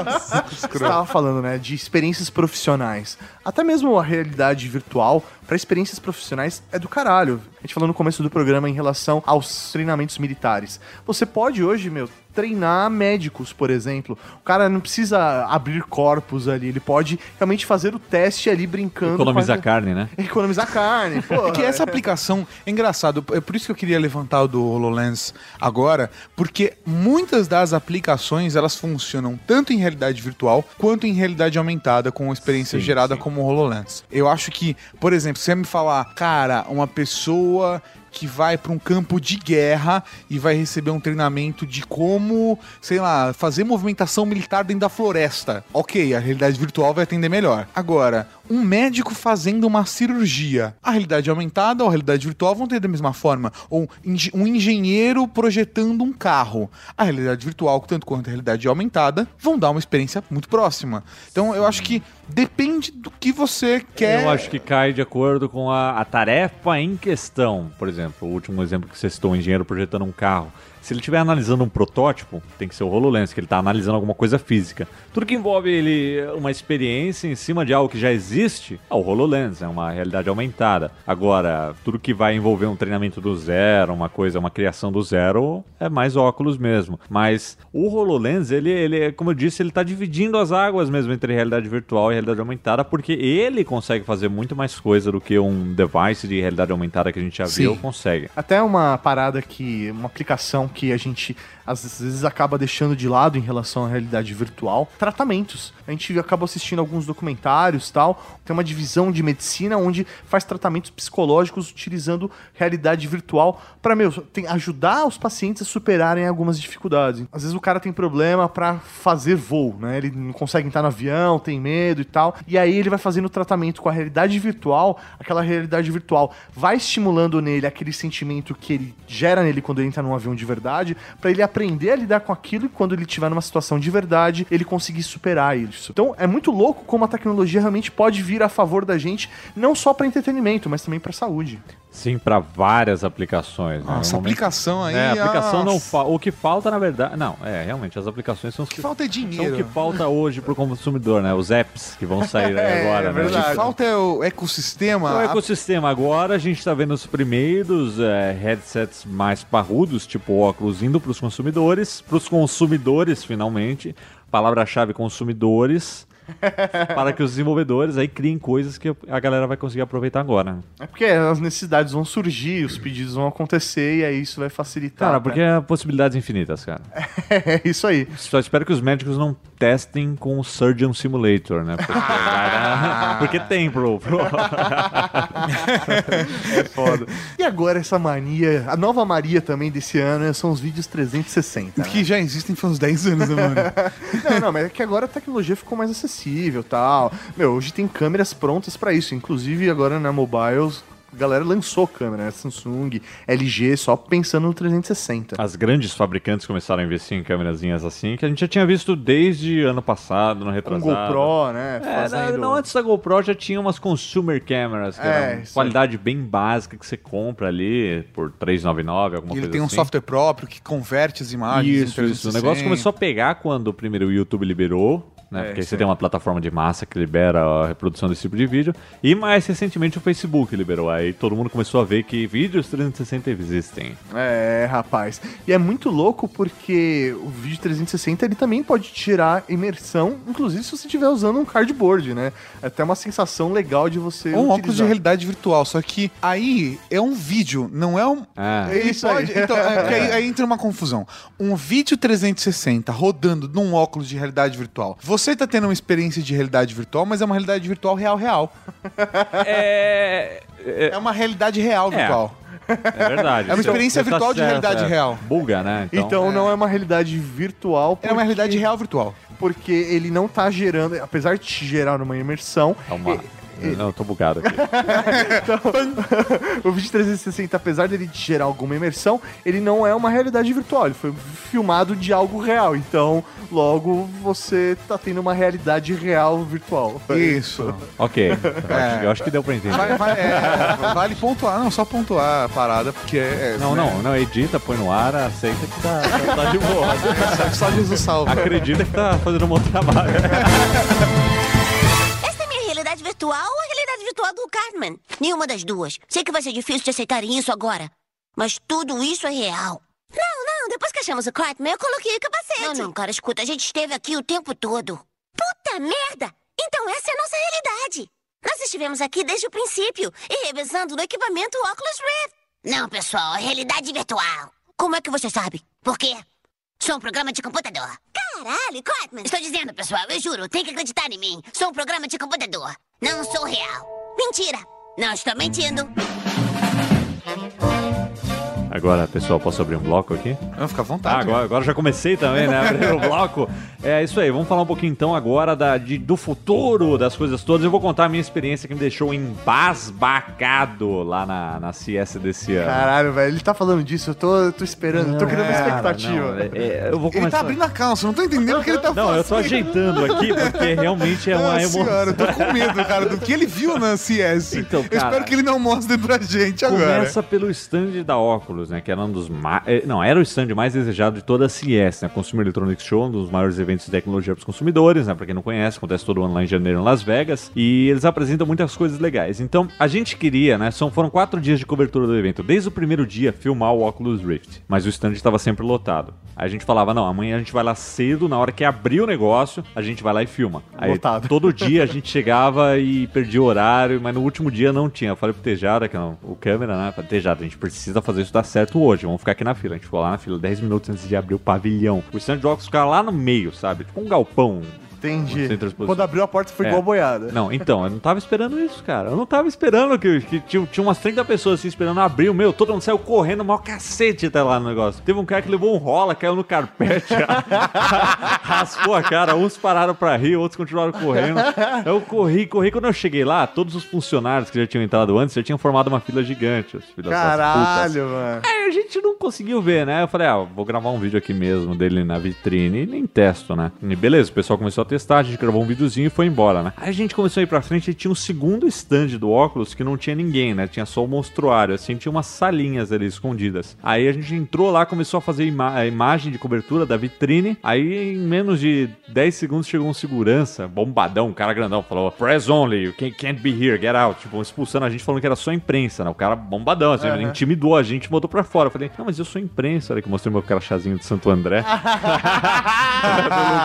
Nossa, que Você escroto. tava falando, né, de experiências profissionais. Até mesmo a realidade virtual, pra experiências profissionais, é do caralho. A gente falou no começo do programa em relação aos treinamentos militares. Você pode hoje, meu, treinar médicos, por exemplo. O cara não precisa abrir corpos ali, ele pode realmente fazer o teste ali brincando. Economizar com a- carne, né? Economizar carne, pô. É que essa aplicação é engraçado, é por isso que eu queria levantar o do HoloLens agora, porque muitas das aplicações elas funcionam tanto em realidade virtual quanto em realidade aumentada com experiência Sim, gerada sim. como o HoloLens. Eu acho que, por exemplo, se você me falar, cara, uma pessoa que vai para um campo de guerra e vai receber um treinamento de como, sei lá, fazer movimentação militar dentro da floresta. Ok, a realidade virtual vai atender melhor. Agora, um médico fazendo uma cirurgia, a realidade aumentada ou a realidade virtual vão ter da mesma forma. Ou um engenheiro projetando um carro, a realidade virtual, tanto quanto a realidade aumentada, vão dar uma experiência muito próxima. Então, eu acho que depende do que você quer. Eu acho que cai de acordo com a, a tarefa em questão. Por exemplo, o último exemplo que você citou, um engenheiro projetando um carro. Se ele estiver analisando um protótipo, tem que ser o HoloLens, que ele está analisando alguma coisa física. Tudo que envolve ele uma experiência em cima de algo que já existe, é o HoloLens, é uma realidade aumentada. Agora, tudo que vai envolver um treinamento do zero, uma coisa, uma criação do zero, é mais óculos mesmo. Mas o HoloLens, ele, ele como eu disse, ele está dividindo as águas mesmo entre realidade virtual e realidade aumentada, porque ele consegue fazer muito mais coisa do que um device de realidade aumentada que a gente já Sim. viu consegue. Até uma parada que, uma aplicação que a gente às vezes acaba deixando de lado em relação à realidade virtual, tratamentos. A gente acaba assistindo alguns documentários tal, tem uma divisão de medicina onde faz tratamentos psicológicos utilizando realidade virtual para ajudar os pacientes a superarem algumas dificuldades. Às vezes o cara tem problema para fazer voo, né? Ele não consegue entrar no avião, tem medo e tal, e aí ele vai fazendo o tratamento com a realidade virtual, aquela realidade virtual vai estimulando nele aquele sentimento que ele gera nele quando ele entra num avião de verdade, para ele a lidar com aquilo e quando ele estiver numa situação de verdade, ele conseguir superar isso. Então é muito louco como a tecnologia realmente pode vir a favor da gente, não só para entretenimento, mas também para saúde. Sim, para várias aplicações. né? Nossa, momento- aplicação aí. É, a aplicação não falta. O que falta, na verdade. Não, é, realmente, as aplicações são os O que que, falta é são o dinheiro. que falta hoje pro consumidor, né? Os apps que vão sair É, agora, é né? O verdade. que falta é o ecossistema. O a- ecossistema agora, a gente tá vendo os primeiros é, headsets mais parrudos, tipo óculos, indo pros consumidores. Pros consumidores, finalmente. Palavra-chave consumidores. para que os desenvolvedores aí criem coisas que a galera vai conseguir aproveitar agora. É porque as necessidades vão surgir, os pedidos vão acontecer e aí isso vai facilitar. Cara, né? porque é possibilidades infinitas, cara. é isso aí. Só espero que os médicos não testem com o Surgeon Simulator, né? Porque, cara, porque tem, pro. pro- É foda. e agora essa mania, a nova Maria também desse ano né, são os vídeos 360. né? Que já existem faz uns 10 anos, né, mano? Não, não, mas é que agora a tecnologia ficou mais acessível tal. Meu, hoje tem câmeras prontas pra isso. Inclusive agora na mobiles, a galera lançou câmera, né? Samsung, LG, só pensando no 360. As grandes fabricantes começaram a investir em câmerazinhas assim, que a gente já tinha visto desde ano passado, no Com retrasado. GoPro, né? É, fazendo... não, não, antes da GoPro já tinha umas consumer cameras, que É, qualidade bem básica que você compra ali por 399, alguma E ele coisa tem um assim. software próprio que converte as imagens. em Isso, isso. O negócio 360. começou a pegar quando primeiro o YouTube liberou, né? É, Porque aí você aí. tem uma plataforma de massa que libera a reprodução desse tipo de vídeo. E mais recentemente o Facebook liberou. Aí todo mundo começou a ver que vídeos 360 existem. É, rapaz. E é muito louco porque o vídeo 360 ele também pode tirar imersão, inclusive se você estiver usando um cardboard, né? É até uma sensação legal de você Ou um óculos de utilizar. realidade virtual, só que aí é um vídeo, não é um. Ah, É Ele isso aí. pode- Então, é, aí, aí entra uma confusão. Um vídeo 360 rodando num óculos de realidade virtual. Você tá tendo uma experiência de realidade virtual, mas é uma realidade virtual real, real. é, é, É uma realidade real É. virtual. é verdade. É uma Você- experiência você tá virtual de certo, realidade é. real. Buga, né? Então, não é uma realidade virtual. É uma porque- realidade real virtual. Porque ele não tá gerando, apesar de te gerar uma imersão, É uma... Não, eu tô bugado aqui. o vídeo 360, apesar dele gerar alguma imersão, ele não é uma realidade virtual, ele foi filmado de algo real. Então, logo você tá tendo uma realidade real virtual. Isso. ok. Eu, acho, eu acho que deu pra entender. Vale, vale- é, vale pontuar, não, só pontuar a parada, porque é. Não, né, não, não, edita, põe no ar, aceita que tá, tá, tá de boa. Só Jesus salva. Acredita que tá fazendo um bom trabalho. virtual ou a realidade virtual do Cartman? Nenhuma das duas. Sei que vai ser difícil de aceitarem isso agora. Mas tudo isso é real. Não, não, depois que achamos o Cartman, eu coloquei o capacete. Não, não, cara, escuta, a gente esteve aqui o tempo todo. Puta merda! Então essa é a nossa realidade. Nós estivemos aqui desde o princípio e revezando no equipamento Oculus Rift. Não, pessoal, é realidade virtual. Como é que você sabe? Por quê? Sou um programa de computador. Caralho, Cartman! Estou dizendo, pessoal, eu juro, tem que acreditar em mim. Sou um programa de computador. Não sou real. Mentira! Não estou mentindo. Agora, pessoal, posso abrir um bloco aqui? Vamos ficar à Ah, vontade. agora, agora já comecei também, né? Abrir o bloco. É isso aí, vamos falar um pouquinho então agora da, de- do futuro das coisas todas. Eu vou contar a minha experiência que me deixou embasbacado lá na, na CS desse ano. Caralho, velho, ele tá falando disso, eu tô, eu tô esperando, tô criando uma expectativa. não, é- é, eu vou Ele começar. tá abrindo a calça, não tô entendendo o que ele tá Não, fazendo. eu tô ajeitando aqui porque realmente é uma Nossa emoção. senhora, eu tô com medo, cara, do que ele viu na CS. Então, eu cara, espero que ele não mostre pra gente agora. Começa pelo stand da Oculus. Né? Que era um dos mais. Não, era o stand mais desejado de toda a CES, né? Consumer Electronics Show, um dos maiores eventos de tecnologia para os consumidores, né? Pra quem não conhece, acontece todo ano lá em janeiro em Las Vegas. E eles apresentam muitas coisas legais. Então, a gente queria, né? São, foram quatro dias de cobertura do evento. Desde o primeiro dia, filmar o Oculus Rift. Mas o stand estava sempre lotado. Aí a gente falava, não, amanhã a gente vai lá cedo, na hora que abrir o negócio, a gente vai lá e filma. Aí Lotado. todo dia a gente chegava e perdia o horário, mas no último dia não tinha. Eu falei pro Tejada, que não, o câmera, né? Tejada, a gente precisa fazer isso dar certo hoje. Vamos ficar aqui na fila. A gente ficou lá na fila 10 minutos antes de abrir o pavilhão. O de óculos ficava lá no meio, sabe? Tipo um galpão. Entendi. Quando abriu a porta foi É. igual boiada. Não, então, eu não tava esperando isso, cara. Eu não tava esperando que, que tinha, tinha umas 30 pessoas assim esperando abrir o meu. Todo mundo saiu correndo, maior cacete até lá no negócio. Teve um cara que levou um rola, caiu no carpete, raspou a cara. Uns pararam pra rir, outros continuaram correndo. Eu corri, corri. Quando eu cheguei lá, todos os funcionários que já tinham entrado antes já tinham formado uma fila gigante. Caralho, mano. Aí a gente não conseguiu ver, né? Eu falei, ah, vou gravar um vídeo aqui mesmo dele na vitrine e nem testo, né? E beleza, o pessoal começou a testar, a gente gravou um videozinho e foi embora, né? Aí a gente começou a ir pra frente e tinha um segundo stand do óculos que não tinha ninguém, né? Tinha só o monstruário, assim, tinha umas salinhas ali escondidas. Aí a gente entrou lá, começou a fazer ima- a imagem de cobertura da vitrine. Aí em menos de 10 segundos chegou um segurança, bombadão, um cara grandão, falou: Press only, you can't, be here, get out. Tipo, expulsando a gente, falando que era só imprensa, né? O cara bombadão, assim, ele intimidou a gente, botou pra fora. Eu falei: Não, mas eu sou imprensa. Olha que eu mostrei meu crachazinho de Santo André.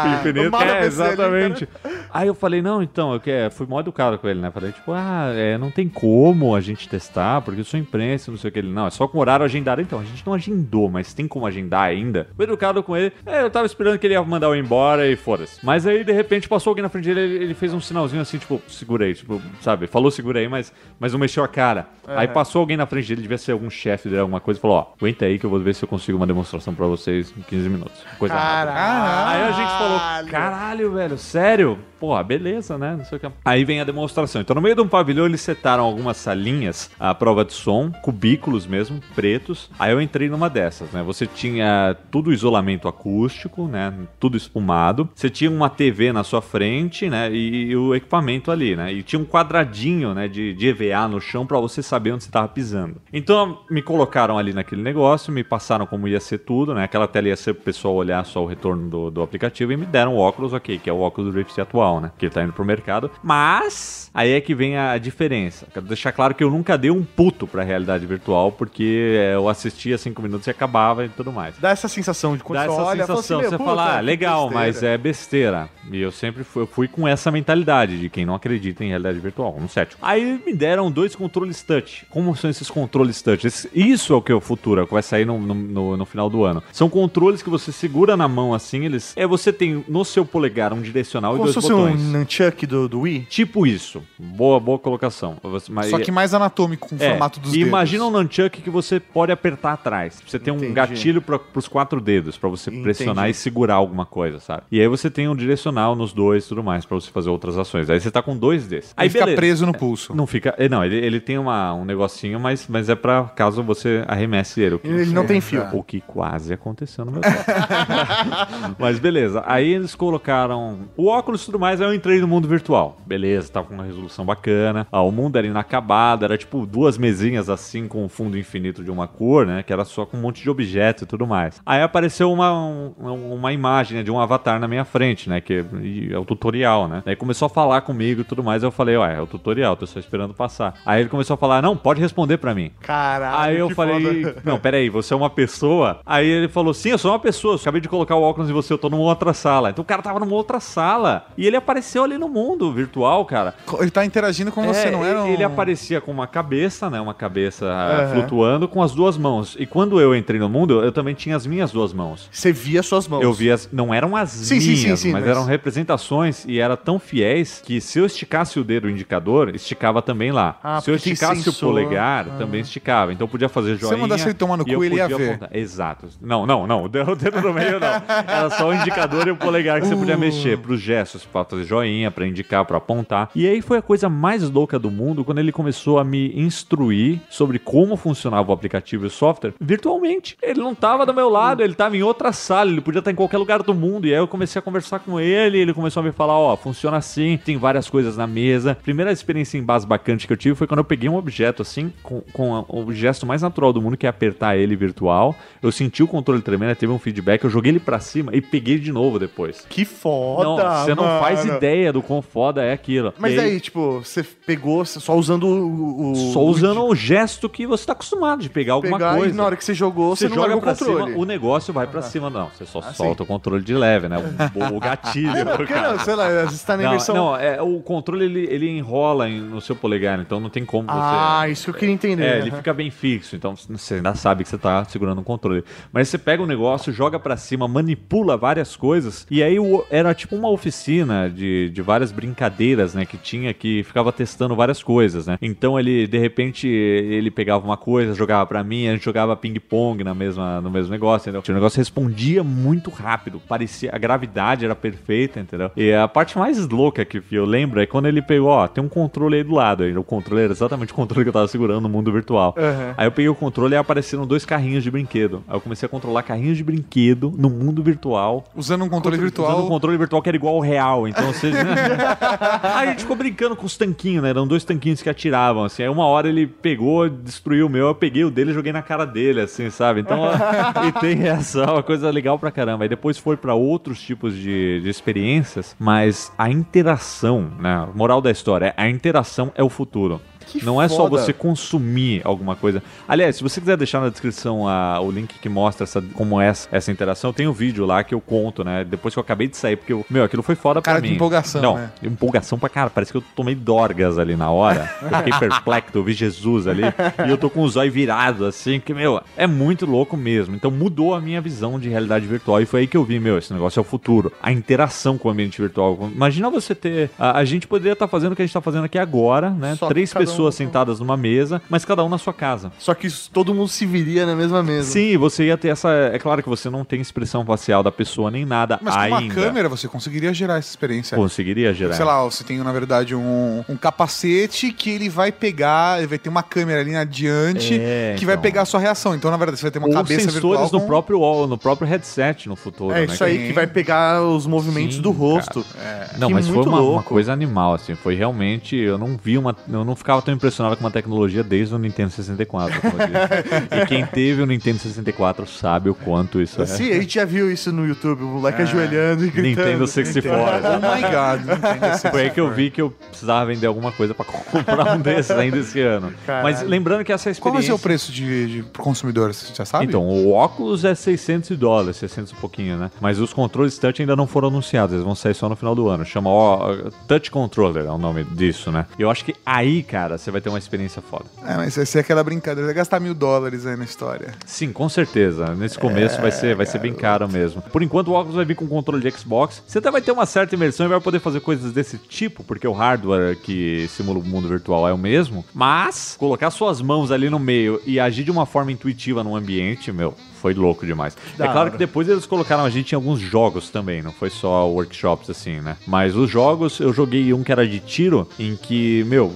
Do infinito. É, Becerra, exatamente. Aí eu falei, não, então, eu que- fui mó educado com ele, né? Falei, tipo, ah, é, não tem como a gente testar, porque eu sou imprensa, não sei o que. Ele, não, é só com horário agendado. Então, a gente não agendou, mas tem como agendar ainda. Fui educado com ele. É, eu tava esperando que ele ia mandar eu embora e foda-se. Mas aí, de repente, passou alguém na frente dele, ele, ele fez um sinalzinho assim, tipo, segurei, tipo, sabe? Falou segurei, mas, mas não mexeu a cara. Aí passou alguém na frente dele, devia ser algum chefe dele, alguma coisa, e falou, ó, aguenta aí que eu vou ver se eu consigo uma demonstração pra vocês em 15 minutos. Coisa rápida. Aí a gente falou, caralho, velho, sério? Porra, beleza, né? Não sei o que. Aí vem a demonstração. Então, no meio de um pavilhão, eles setaram algumas salinhas à prova de som, cubículos mesmo, pretos. Aí eu entrei numa dessas, né? Você tinha tudo isolamento acústico, né? Tudo espumado. Você tinha uma TV na sua frente, né? E, e o equipamento ali, né? E tinha um quadradinho, né? De, de EVA no chão pra você saber onde você tava pisando. Então, me colocaram ali naquele negócio, me passaram como ia ser tudo, né? Aquela tela ia ser pro pessoal olhar só o retorno do, do aplicativo e me deram o óculos, ok, que é o óculos Rift atual, né? Que ele tá indo pro mercado. Mas, aí é que vem a diferença. Quero deixar claro que eu nunca dei um puto pra realidade virtual, porque é, eu assistia cinco minutos e acabava e tudo mais. Dá essa sensação de quando Dá você essa olha, sensação, assim, você "Meu, fala, puta, ah, legal, besteira." mas é besteira. E eu sempre fui, eu fui com essa mentalidade de quem não acredita em realidade virtual, um cético. Aí me deram dois controles touch. Como são esses controles touch? Esse- isso é o que é o futuro, é o que vai sair no, no, no- final do ano. São controles que você segura na mão assim, eles. É, você tem no seu polegar um direcional Como e dois fosse um nunchuck do, do Wii. Tipo isso. Boa, boa colocação. Mas- Só que mais anatômico, com o é, formato dos e dedos. imagina um nunchuck que você pode apertar atrás. Você tem um Entendi. gatilho para os quatro dedos pra você Entendi. pressionar e segurar alguma coisa, sabe? E aí você tem um direcional nos dois e tudo mais pra você fazer outras ações. Aí você tá com dois desses. Aí Aí fica beleza. preso no pulso. Não fica. eh, Não, ele, ele tem uma, um negocinho, mas, mas é pra caso você arremesse ele. o que- Ele não tem fio. o que quase aconteceu no meu caso. Mas beleza. Aí eles colocaram o óculos e tudo mais. Aí eu entrei no mundo virtual. Beleza, tava com uma resolução bacana. Ah, o mundo era inacabado. Era tipo duas mesinhas assim com um fundo infinito de uma cor, né? Que era só com um monte de objeto e tudo mais. Aí apareceu uma, um- uma imagem né, de um avatar na minha frente, né? Que é o tutorial, né? Aí começou a falar comigo e tudo mais. Eu falei, ué, é o tutorial, tô só esperando passar. Aí ele começou a falar, não, pode responder pra mim. Caralho, Aí eu falei, foda. não, peraí, você é uma pessoa? Aí ele falou, sim, eu sou uma pessoa, eu acabei de colocar o óculos em você, eu tô numa outra sala. Então o cara tava numa outra sala. E ele apareceu ali no mundo virtual, cara. Ele tá interagindo com você, É, não era um... Ele aparecia com uma cabeça, né? Uma cabeça Aham. flutuando com as duas mãos. E quando eu entrei no mundo, eu também tinha as minhas duas mãos. Você via suas mãos. Eu vi as. Não eram as Sim, minhas, sim, sim, mas, mas- eram representações e eram tão fiéis que se eu esticasse o dedo indicador, esticava também lá. Ah, se eu esticasse o polegar, Ah. também esticava. Então eu podia fazer você joinha. mandasse ele tomar no e cu, ele ia ver. apontar. Exato. Não, não, não. O dedo no meio não. Era só o indicador e o polegar que você podia Uh. mexer pros gestos, pra fazer joinha, pra indicar, pra apontar. E aí foi a coisa mais louca do mundo quando ele começou a me instruir sobre como funcionava o aplicativo e o software virtualmente. Ele não tava do meu lado, ele tava em outra sala, ele podia estar em qualquer lugar do mundo. E aí eu comecei a conversar com ele, ele começou a me falar, ó, funciona assim, tem várias coisas na mesa. Primeira experiência em base bacante que eu tive foi quando eu peguei um objeto assim, com, com o gesto mais natural do mundo, que é apertar ele virtual. Eu senti o controle tremendo, teve um feedback, eu joguei ele pra cima e peguei de novo depois. Que foda, não, você não faz mano. ideia do quão foda é aquilo. Mas E aí, tipo, você pegou só usando o... o Só usando o gesto que você tá acostumado de pegar alguma pegar coisa. e na hora que você jogou, você, Você joga o pra controle. cima, o negócio vai pra cima. Não, você só Ah, solta o controle de leve, né? O, o gatilho. Que não? Sei lá, às vezes tá na Não, versão... não, é, o controle ele, ele enrola no seu polegar, então não tem como você. Ah, isso que eu queria entender. É, ele fica bem fixo, então você ainda sabe que você tá segurando um controle. Mas você pega o negócio, joga pra cima, manipula várias coisas, e aí o- era tipo uma oficina de, de várias brincadeiras, né, que tinha que ficava testando várias coisas, né. Então ele, de repente, ele pegava uma coisa, jogava pra mim, a gente jogava ping-pong na mesma, no mesmo negócio, entendeu? O negócio respondia muito rápido, parecia, a gravidade era perfeita, entendeu? E a parte mais louca que eu lembro é quando ele pegou, ó, tem um controle aí do lado, aí, o controle era exatamente o controle que eu tava segurando no mundo virtual. Aham. Aí eu peguei o controle e apareceram dois carrinhos de brinquedo. Aí eu comecei a controlar carrinhos de brinquedo no mundo virtual. Usando um controle virtual. Usando um controle virtual que era igual ao real. Então, seja, Aí a gente ficou brincando com os tanquinhos, né? Eram dois tanquinhos que atiravam, assim. Aí uma hora ele pegou, destruiu o meu, eu peguei o dele e joguei na cara dele, assim, sabe? Então, e tem essa, uma coisa legal pra caramba. Aí depois foi pra outros tipos de, de experiências, mas a interação, né? Moral da história, a interação é o futuro. Que Não é só foda. você consumir alguma coisa. Aliás, se você quiser deixar na descrição a- o link que mostra essa, como é essa, essa interação, tem um vídeo lá que eu conto, né? Depois que eu acabei de sair, porque, eu- meu, aquilo foi foda Cara pra de mim. empolgação, Não, né? empolgação pra cara. Parece que eu tomei dorgas ali na hora. Eu fiquei perplexo, eu vi Jesus ali. e eu tô com os olhos virados, assim, que, meu, é muito louco mesmo. Então mudou a minha visão de realidade virtual. E foi aí que eu vi, meu, esse negócio é o futuro. A interação com o ambiente virtual. Imagina você ter. A, a gente poderia estar fazendo o que a gente tá fazendo aqui agora, né? Só Três um pessoas com- sentadas numa mesa, mas cada um na sua casa. Só que isso- todo mundo se viria na mesma mesa. Sim, você ia ter essa. É claro que você não tem expressão facial da pessoa nem nada Mas com ainda. uma câmera você conseguiria gerar essa experiência. Conseguiria gerar. Sei lá, você tem na verdade um, um capacete que ele vai pegar, ele vai ter uma câmera ali adiante É, que vai então. pegar a sua reação. Então, na verdade, você vai ter uma Ou cabeça sensores virtual. no com- próprio wall, no próprio headset no futuro. É né? isso aí que vai pegar os movimentos Sim, do rosto. Não, Que mas foi muito uma, uma louco. coisa animal, assim. Foi realmente. Eu não vi uma. Eu não ficava tão impressionado com uma tecnologia desde o Nintendo 64. como eu disse. e quem teve o Nintendo 64 sabe o quanto isso é. Sim, a gente já viu isso no YouTube, o moleque ajoelhando e gritando. Nintendo 64. Oh my god. Nintendo Foi aí que eu vi que eu precisava vender alguma coisa pra comprar um desses ainda esse ano. Caralho. Mas lembrando que essa experiência. Qual vai ser o preço de, de pro consumidor? Você já sabe? Então, o óculos é 600 dólares, 600 e pouquinho, né? Mas os controles touch ainda não foram anunciados, eles vão sair só no final do ano. Chama ó, Touch Controller, é o nome disso, né? E eu acho que aí, cara, você vai ter uma experiência foda. É, mas vai ser aquela brincadeira. Vai gastar mil dólares aí na história. Sim, com certeza. Nesse começo vai ser, vai ser bem caro mesmo. Por enquanto, o óculos vai vir com controle de Xbox. Você até vai ter uma certa imersão e vai poder fazer coisas desse tipo, porque o hardware que simula o mundo virtual é o mesmo. Mas, colocar suas mãos ali no meio e agir de uma forma intuitiva no ambiente, meu, foi louco demais. Da é claro hora. que depois eles colocaram a gente em alguns jogos também, não foi só workshops assim, né? Mas os jogos, eu joguei um que era de tiro, em que, meu,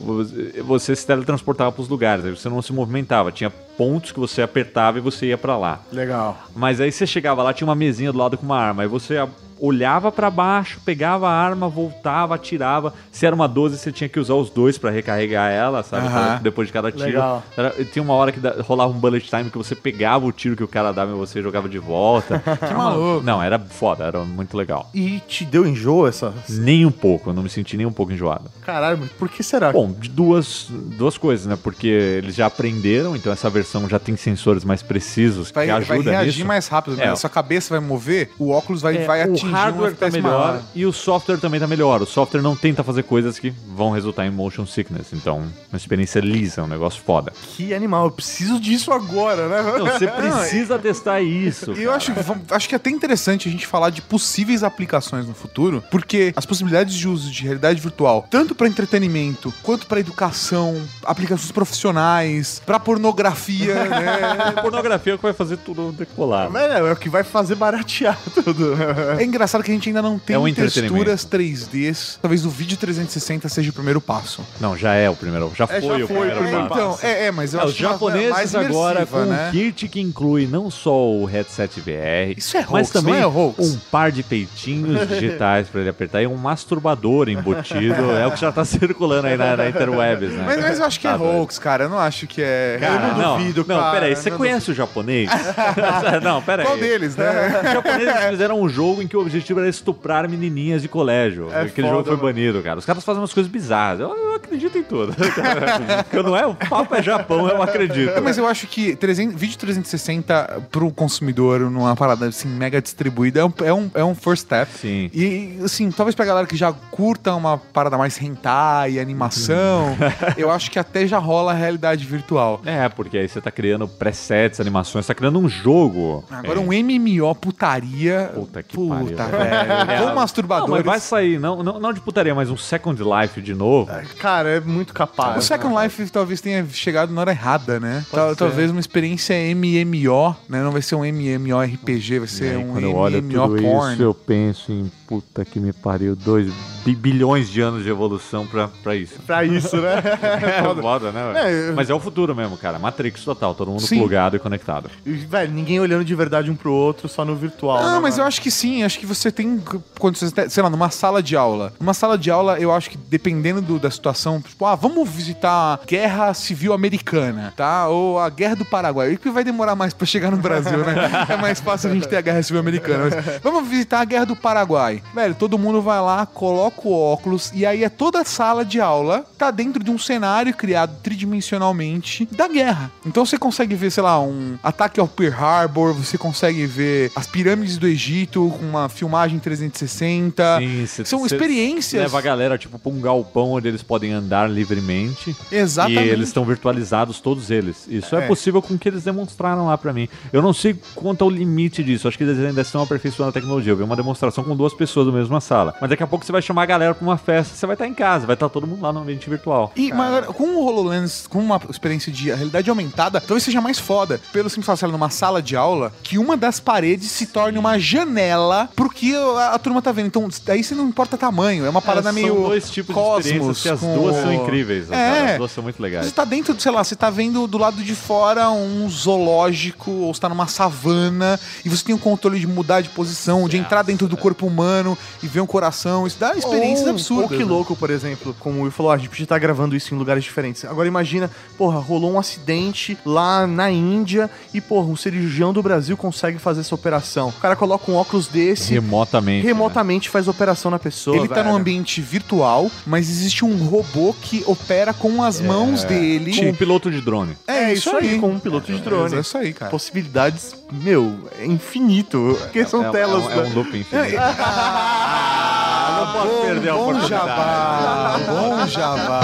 você- se teletransportava pros lugares, aí você não se movimentava, tinha pontos que você apertava e você ia pra lá. Legal. Mas aí você chegava lá, tinha uma mesinha do lado com uma arma, aí você olhava pra baixo, pegava a arma, voltava, atirava. Se era uma 12, você tinha que usar os dois pra recarregar ela, sabe? Depois de cada tiro. Legal. Era- tinha uma hora que da- rolava um bullet time que você pegava o tiro que o cara dava e você jogava de volta. que maluco. Não, era foda, era muito legal. E te deu enjoo essa. Nem um pouco, eu não me senti nem um pouco enjoado. Caralho, mas por que será? Bom, de duas, duas coisas, né? Porque eles já aprenderam, então essa versão já tem sensores mais precisos Vai, que vai ajudam reagir nisso. mais rápido. É. Né? A sua cabeça vai mover, o óculos vai, É, vai o atingir hardware tá melhor maior. e o software também tá melhor. O software não tenta fazer coisas que vão resultar em motion sickness. Então, uma experiência lisa, um negócio foda. Que animal, eu preciso disso agora, né? Não, você precisa testar isso. E eu cara. acho, acho que é até interessante a gente falar de possíveis aplicações no futuro, porque as possibilidades de uso de realidade virtual, tanto para entretenimento, quanto para educação, aplicações profissionais, para pornografia, né? Pornografia é o que vai fazer tudo decolar. Mas é, é o que vai fazer baratear tudo. É engraçado que a gente ainda não tem É um texturas 3Ds. Talvez o vídeo 360 seja o primeiro passo. Não, já é o primeiro. Já É, foi já o foi o primeiro primeiro passo. Então, é, é, mas eu É, acho os uma- japoneses mais agora com né? um kit que inclui não só o headset VR, Isso é hoax, mas também não é hoax? um par de peitinhos digitais pra ele apertar e um masturbador embutido. é o que já tá circulando aí na, na interwebs, né? Mas, mas eu acho que é Tá doido. hoax, cara. Eu não acho que é. Cara, eu não não, duvido, não, cara. peraí, você não conhece o japonês? não, peraí. Qual deles, né? Os japoneses fizeram um jogo em que o objetivo era estuprar menininhas de colégio. É Aquele foda, jogo foi mano. banido, cara. Os caras fazem umas coisas bizarras. Eu, eu acredito em tudo. Porque não é o papo é Japão, eu acredito. É, mas eu acho que 300, vídeo 360 pro consumidor, numa parada assim, mega distribuída, é um, é um, é um first step. Sim. E, assim, talvez pra galera que já curta uma parada mais hentai e animação, eu acho que até já rola a realidade virtual. É, porque aí você tá criando presets, animações, você tá criando um jogo. Agora, um MMO putaria. Puta que puta, pariu. Velho. É, Com Não, masturbadores. mas vai sair, não, não, não de putaria, mas um Second Life de novo. Cara, é muito capaz. O Second Life talvez tenha chegado na hora errada, né? Tal- talvez uma experiência MMO, né? Não vai ser um MMORPG, vai ser aí, um quando eu olho MMO porn. isso, eu penso em puta que me pariu, 2 bilhões de anos de evolução pra, pra isso. Pra isso, né? É foda, né? velho? É, eu- Mas é o futuro mesmo, cara. Matrix total, todo mundo Sim. plugado e conectado. E, Velho, ninguém olhando de verdade um pro outro, só no virtual. Ah, né, mas eu mano? acho que sim, acho que você tem. Quando você, sei lá, numa sala de aula. Numa sala de aula, eu acho que dependendo do- da situação, tipo, ah, vamos visitar a Guerra Civil Americana, tá? Ou a Guerra do Paraguai. O que vai demorar mais pra chegar no Brasil, né? É mais fácil a gente ter a Guerra Civil Americana. Mas vamos visitar a Guerra do Paraguai. Velho, todo mundo vai lá, coloca o óculos, e aí é toda a sala de aula tá dentro de um cenário criado tridimensionalmente da guerra. Então você consegue ver, sei lá, um ataque ao Pearl Harbor, você consegue ver as pirâmides do Egito com uma filmagem 360. Sim, cê- São cê experiências. Leva a galera, tipo, pra um galpão onde eles podem andar livremente. Exatamente. E eles estão virtualizados, todos eles. Isso é, É. possível com o que eles demonstraram lá pra mim. Eu não sei quanto ao limite disso. Acho que eles ainda estão aperfeiçoando a tecnologia. Eu vi uma demonstração com duas pessoas na mesma sala. Mas daqui a pouco você vai chamar a galera pra uma festa, você vai estar em casa, vai estar todo mundo lá no ambiente virtual. E, mas agora, com o HoloLens, com uma experiência de realidade aumentada, talvez seja mais foda. Pelo simples fato, lá, numa sala de aula, que uma das paredes se torne uma janela pro que a, a turma tá vendo. Então, aí você não importa tamanho, é uma parada É, meio. São dois tipos de experiências cosmos que as com- duas são incríveis. É. As duas são muito legais. Você tá dentro, sei lá, você tá vendo do lado de fora um zoológico, ou você tá numa savana, e você tem o controle de mudar de posição, de entrar dentro do corpo humano e ver um coração. Isso dá experiências Ou- absurdas. Ou que né? louco, por exemplo, como o Will falou, a gente podia estar gravando isso em lugares diferentes. Agora imagina, porra, rolou um acidente lá na Índia e, porra, um cirurgião do Brasil consegue fazer essa operação. O cara coloca um óculos desse, Remotamente. né? remotamente faz a operação na pessoa. Ele tá velho. num ambiente virtual, mas existe um robô que opera com as mãos dele. Com um piloto de drone. É, isso aí, com um piloto de drone. É isso aí, cara. Possibilidades, meu, é infinito. Porque são é, telas. É, um- é um loop infinito. Ah, não posso perder a bom oportunidade. jabá, bom jabá.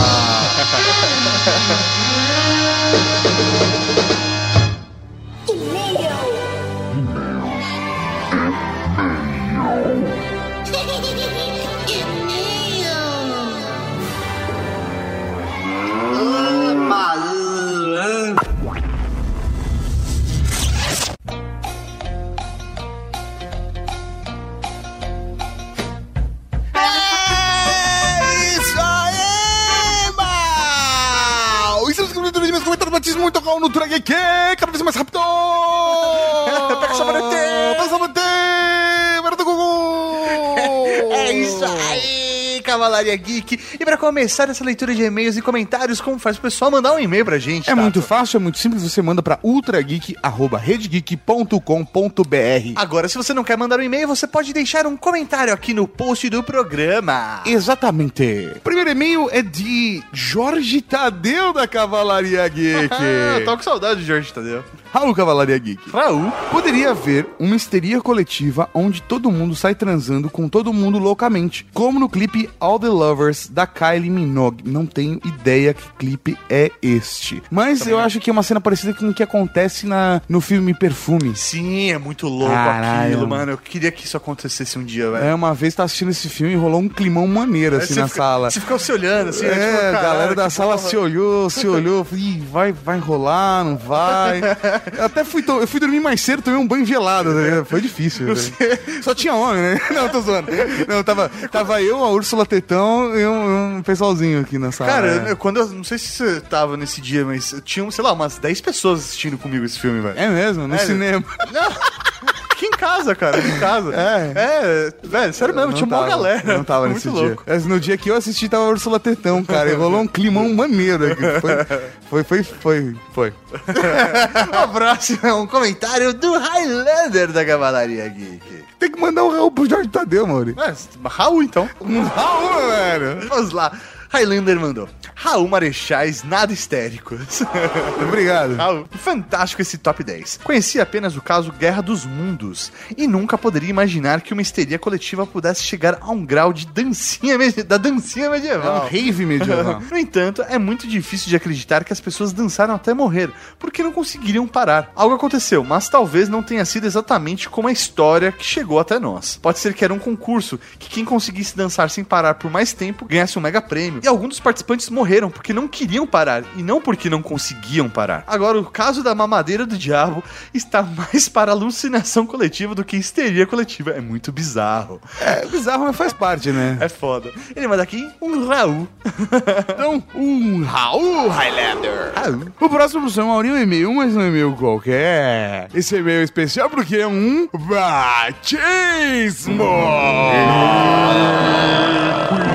comentários batismo muito bom no Drag Geek, cada vez Cavalaria Geek. E pra começar essa leitura de e-mails e comentários, como faz o pessoal mandar um e-mail pra gente? É Tato? muito fácil, é muito simples, você manda pra ultrageek.redgeek.com.br Agora, se você não quer mandar um e-mail, você pode deixar um comentário aqui no post do programa. Exatamente. O primeiro e-mail é de Jorge Tadeu da Cavalaria Geek. Tô com saudade de Jorge Tadeu. Raul Cavalaria Geek. Raul. Poderia haver uma histeria coletiva onde todo mundo sai transando com todo mundo loucamente, como no clipe All the Lovers da Kylie Minogue. Não tenho ideia que clipe é este. Mas eu acho que é uma cena parecida com o que acontece na, no filme Perfume. Sim, é muito louco Caralho. aquilo, mano. Eu queria que isso acontecesse um dia, velho. É, uma vez tá assistindo esse filme e rolou um climão maneiro assim Você na fica- sala. Você ficou se olhando, assim, É, tipo, a galera da sala porra. se olhou, se olhou, "Ih, vai, vai rolar, não vai. Eu até fui, eu fui dormir mais cedo, tomei um banho gelado, ligado? Foi difícil. velho. Só tinha homem, né? Não, tô zoando. Não, tava, tava eu, a Úrsula Tetão e um, um pessoalzinho aqui na sala. Cara, né? eu- quando eu não sei se você tava nesse dia, mas tinha, sei lá, umas 10 pessoas assistindo comigo esse filme, velho. É mesmo, no É, cinema. Aqui em casa, cara, aqui em casa. É. É, velho, sério mesmo, Não tinha uma galera. Não tava nesse muito dia. louco. Mas no dia que eu assisti, tava a Úrsula Tetão, cara. E rolou um climão maneiro aqui. Foi, foi, foi, foi. foi. O próximo é um comentário do Highlander da Cavalaria Geek. Tem que mandar um Raul pro Jorge Tadeu, Mauri. É, Raul, então. Um Raul, velho. Vamos lá. Highlander mandou. Raul Marechais nada histéricos. Obrigado. Raul, fantástico esse top 10. Conheci apenas o caso Guerra dos Mundos e nunca poderia imaginar que uma histeria coletiva pudesse chegar a um grau de dancinha da dancinha É um medieval. rave medieval. No entanto, é muito difícil de acreditar que as pessoas dançaram até morrer, porque não conseguiriam parar. Algo aconteceu, mas talvez não tenha sido exatamente como a história que chegou até nós. Pode ser que era um concurso, que quem conseguisse dançar sem parar por mais tempo ganhasse um mega prêmio. E alguns dos participantes morreram porque não queriam parar, e não porque não conseguiam parar. Agora, o caso da mamadeira do diabo está mais para alucinação coletiva do que histeria coletiva. É muito bizarro. É bizarro, mas faz parte, né? É foda. Ele manda aqui um Raul. Então, um Raul Highlander. Raul. O próximo São Maurinho é um e-mail, mas não é e-mail qualquer. Esse e-mail é especial porque é um batismo.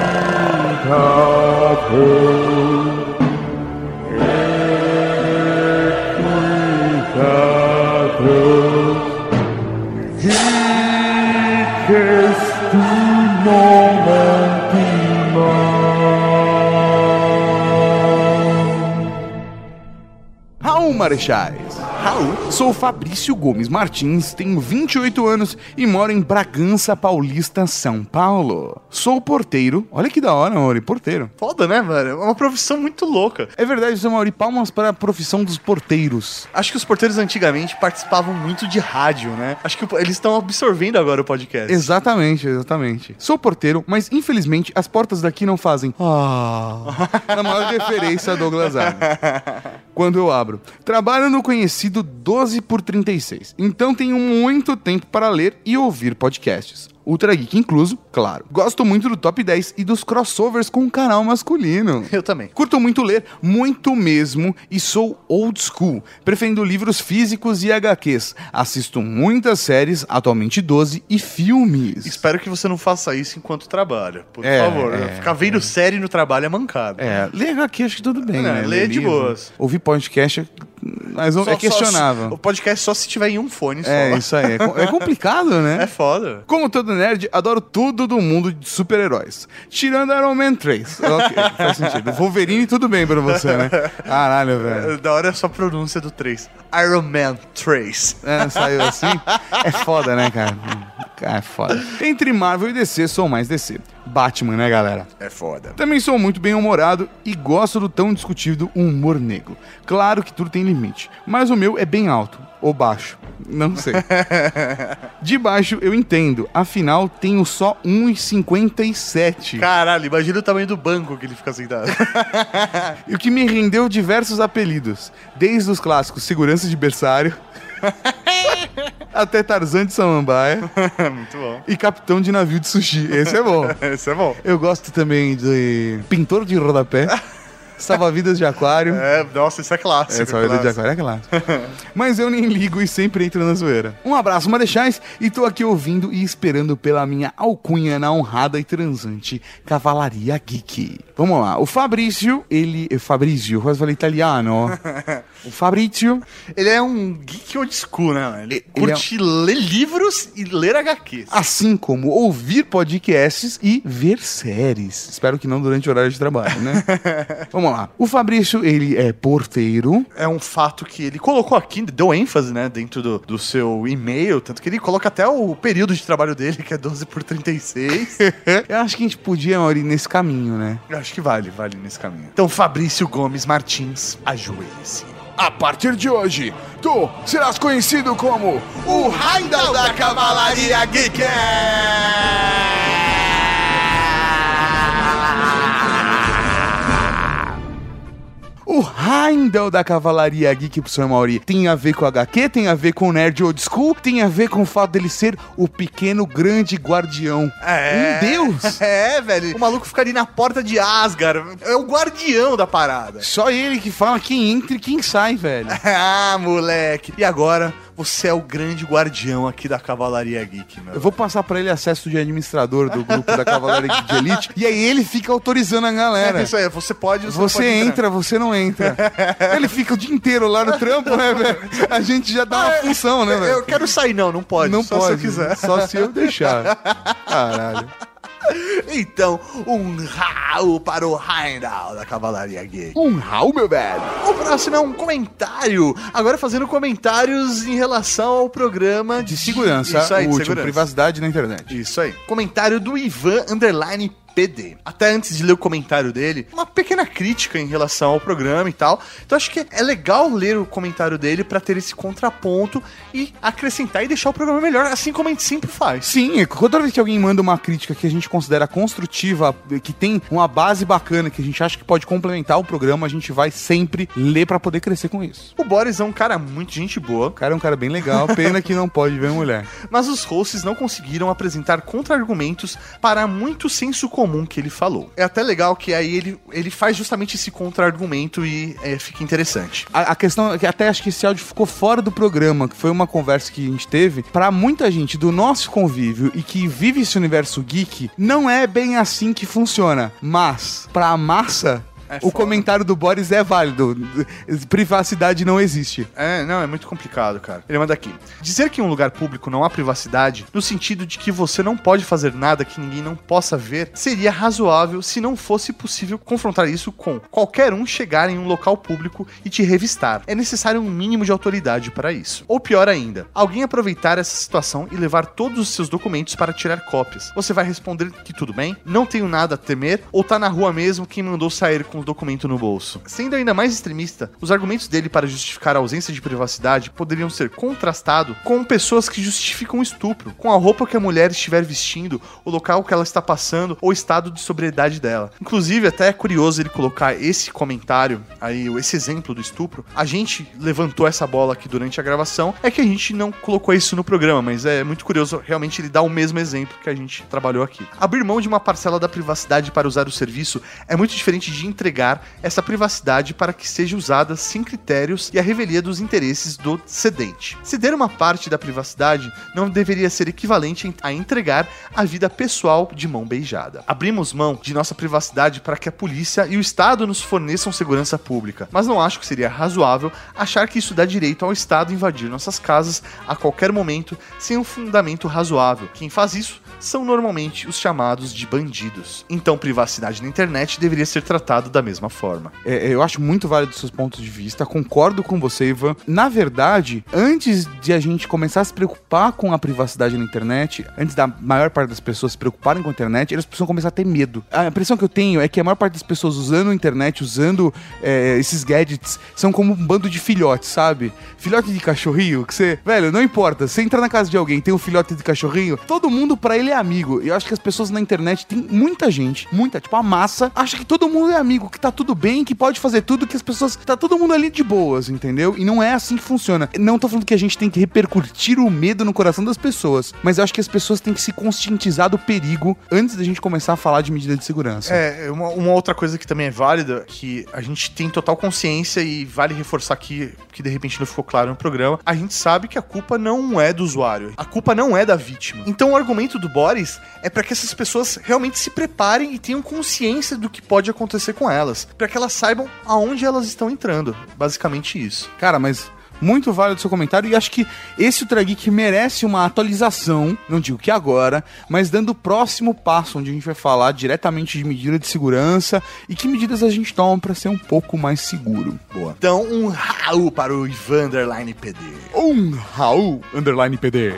Marechais. Raul. Sou Fabrício Gomes Martins, tenho 28 anos e moro em Bragança Paulista, São Paulo. Sou porteiro. Olha que da hora, Mauri, porteiro. Foda, né, velho? É uma profissão muito louca. É verdade, seu Mauri, palmas para a profissão dos porteiros. Acho que os porteiros antigamente participavam muito de rádio, né? Acho que eles estão absorvendo agora o podcast. Exatamente, exatamente. Sou porteiro, mas infelizmente as portas daqui não fazem. Ah. Na maior referência a Douglas Adams. Quando eu abro. Trabalho no conhecido 12 por 36. Então tenho muito tempo para ler e ouvir podcasts. Ultra Geek incluso, claro. Gosto muito do top 10 e dos crossovers com o canal masculino. Eu também. Curto muito ler, muito mesmo, e sou old school, preferindo livros físicos e HQs. Assisto muitas séries, atualmente 12, e filmes. Espero que você não faça isso enquanto trabalha. Por É, favor. é, Ficar vendo série no trabalho é mancada. É, ler HQ acho que tudo bem, né? lê Ler de livro. boas. Ouvir podcast mas Só- é questionável. só o podcast só se tiver em um fone só. é, isso aí. É, é complicado, né? É foda. Como todo nerd, adoro tudo do mundo de super-heróis. Tirando Iron Man 3. Ok, faz sentido. Wolverine, tudo bem pra você, né? Caralho, velho. É, Da hora é só a pronúncia do 3. Iron Man 3. É, saiu assim. É foda, né? Cara, é foda. Entre Marvel e DC, sou mais DC. Batman, né, galera? É foda. Também sou muito bem-humorado e gosto do tão discutido humor negro. Claro que tudo tem limite, mas o meu é bem alto. Ou baixo. Não sei. De baixo eu entendo, afinal tenho só 1,57. Caralho, imagina o tamanho do banco que ele fica sentado. E o que me rendeu diversos apelidos, desde os clássicos Segurança de Berçário, até Tarzan de Samambaia Muito bom. e Capitão de Navio de Sushi. Esse é bom. Esse é bom. Eu gosto também de Pintor de Rodapé, Salva-Vidas de Aquário. É, nossa, isso é clássico. É, Salva-Vidas de Aquário é clássico. Mas eu nem ligo e sempre entro na zoeira. Um abraço, Marechais, e tô aqui ouvindo e esperando pela minha alcunha na honrada e transante Cavalaria Geek. Vamos lá, o Fabrício, ele... eh, Fabrício, quase falei italiano. O Fabrício, Ele é um geek old school, né? Ele, Ele curte ler livros e ler HQs. assim como ouvir podcasts e ver séries. Espero que não durante o horário de trabalho, né? Vamos lá. O Fabrício, ele é porteiro. É um fato que ele colocou aqui, deu ênfase, né, dentro do, do seu e-mail, tanto que ele coloca até o período de trabalho dele, que é 12 por 36. Eu acho que a gente podia, ir nesse caminho, né? Eu acho que vale, vale nesse caminho. Então, Fabrício Gomes Martins, ajoelhe-se. A partir de hoje, tu serás conhecido como o Heindel da Cavalaria Geek. O Heimdall da Cavalaria Geek, professor Mauri, tem a ver com HQ, tem a ver com o Nerd Old School, tem a ver com o fato dele ser o pequeno grande guardião. É. Um deus! É, velho. O maluco fica ali na porta de Asgard. É o guardião da parada. Só ele que fala quem entra e quem sai, velho. ah, moleque. E agora, você é o grande guardião aqui da Cavalaria Geek, meu. Eu vou passar pra ele acesso de administrador do grupo da Cavalaria Geek de Elite, e aí ele fica autorizando a galera. É isso aí, você pode... Você, Você pode entrar. entra, você não entra. Ele fica o dia inteiro lá no trampo, né, velho? A gente já dá uma função, né, Eu velho? quero sair, não, não pode. Não só pode. se eu quiser. Só se eu deixar. Caralho. Então, um rau para o Heimdall da Cavalaria Geek. Um rau, meu velho. O próximo é um comentário. Agora fazendo comentários em relação ao programa De segurança, Isso aí, o de último, segurança. privacidade na internet. Isso aí. Comentário do Ivan Underline PD. Até antes de ler o comentário dele, uma pequena crítica em relação ao programa e tal. Então acho que é legal ler o comentário dele pra ter esse contraponto e acrescentar e deixar o programa melhor, assim como a gente sempre faz. Sim, toda vez que alguém manda uma crítica que a gente considera construtiva, que tem uma base bacana, que a gente acha que pode complementar o programa, a gente vai sempre ler pra poder crescer com isso. O Boris é um cara muito gente boa, O cara é um cara bem legal, pena que não pode ver mulher. mas os hosts não conseguiram apresentar contra-argumentos para muito senso comum que ele falou. É até legal que aí ele, ele faz justamente esse contra-argumento e é, fica interessante. A, a questão é que até acho que esse áudio ficou fora do programa, que foi uma conversa que a gente teve. Pra muita gente do nosso convívio e que vive esse universo geek, não é bem assim que funciona. Mas, pra massa, É o foda. comentário do Boris é válido. Privacidade não existe. É, não, é muito complicado, cara. Ele manda aqui. Dizer que em um lugar público não há privacidade, no sentido de que você não pode fazer nada que ninguém não possa ver, seria razoável se não fosse possível confrontar isso com qualquer um chegar em um local público e te revistar. É necessário um mínimo de autoridade para isso. Ou pior ainda, alguém aproveitar essa situação e levar todos os seus documentos para tirar cópias. Você vai responder que tudo bem, não tenho nada a temer, ou tá na rua mesmo quem mandou sair com o documento no bolso. Sendo ainda mais extremista, os argumentos dele para justificar a ausência de privacidade poderiam ser contrastados com pessoas que justificam o estupro, com a roupa que a mulher estiver vestindo, o local que ela está passando ou o estado de sobriedade dela. Inclusive, até é curioso ele colocar esse comentário aí, esse exemplo do estupro. A gente levantou essa bola aqui durante a gravação, é que a gente não colocou isso no programa, mas é muito curioso realmente ele dar o mesmo exemplo que a gente trabalhou aqui. Abrir mão de uma parcela da privacidade para usar o serviço é muito diferente de entregar essa privacidade para que seja usada sem critérios e a revelia dos interesses do cedente. Ceder uma parte da privacidade não deveria ser equivalente a entregar a vida pessoal de mão beijada. Abrimos mão de nossa privacidade para que a polícia e o Estado nos forneçam segurança pública, mas não acho que seria razoável achar que isso dá direito ao Estado invadir nossas casas a qualquer momento sem um fundamento razoável. Quem faz isso são normalmente os chamados de bandidos. Então, privacidade na internet deveria ser tratado da mesma forma. É, eu acho muito válido os seus pontos de vista, concordo com você, Ivan. Na verdade, antes de a gente começar a se preocupar com a privacidade na internet, antes da maior parte das pessoas se preocuparem com a internet, eles precisam começar a ter medo. A impressão que eu tenho é que a maior parte das pessoas usando a internet, usando é, esses gadgets, são como um bando de filhotes, sabe? Filhote de cachorrinho, que você. Velho, não importa. Você entra na casa de alguém, tem um filhote de cachorrinho, todo mundo pra ele é amigo. Eu acho que as pessoas na internet, tem muita gente, muita, tipo a massa, acha que todo mundo é amigo, que tá tudo bem, que pode fazer tudo, que as pessoas. Tá todo mundo ali de boas, entendeu? E não é assim que funciona. Não tô falando que a gente tem que repercutir o medo no coração das pessoas, mas eu acho que as pessoas têm que se conscientizar do perigo antes da gente começar a falar de medida de segurança. É, uma, uma outra coisa que também é válida, que a gente tem total consciência e vale reforçar aqui, que de repente não ficou claro no programa, a gente sabe que a culpa não é do usuário, a culpa não é da vítima. Então o argumento do Boris é para que essas pessoas realmente se preparem e tenham consciência do que pode acontecer com elas, para que elas saibam aonde elas estão entrando. Basicamente isso. Cara, mas muito válido o seu comentário e acho que esse Ultra Geek merece uma atualização, não digo que agora, mas dando o próximo passo, onde a gente vai falar diretamente de medida de segurança e que medidas a gente toma para ser um pouco mais seguro. Boa. Então, um Raul para o Ivan Underline PD. Um Raul underline PD.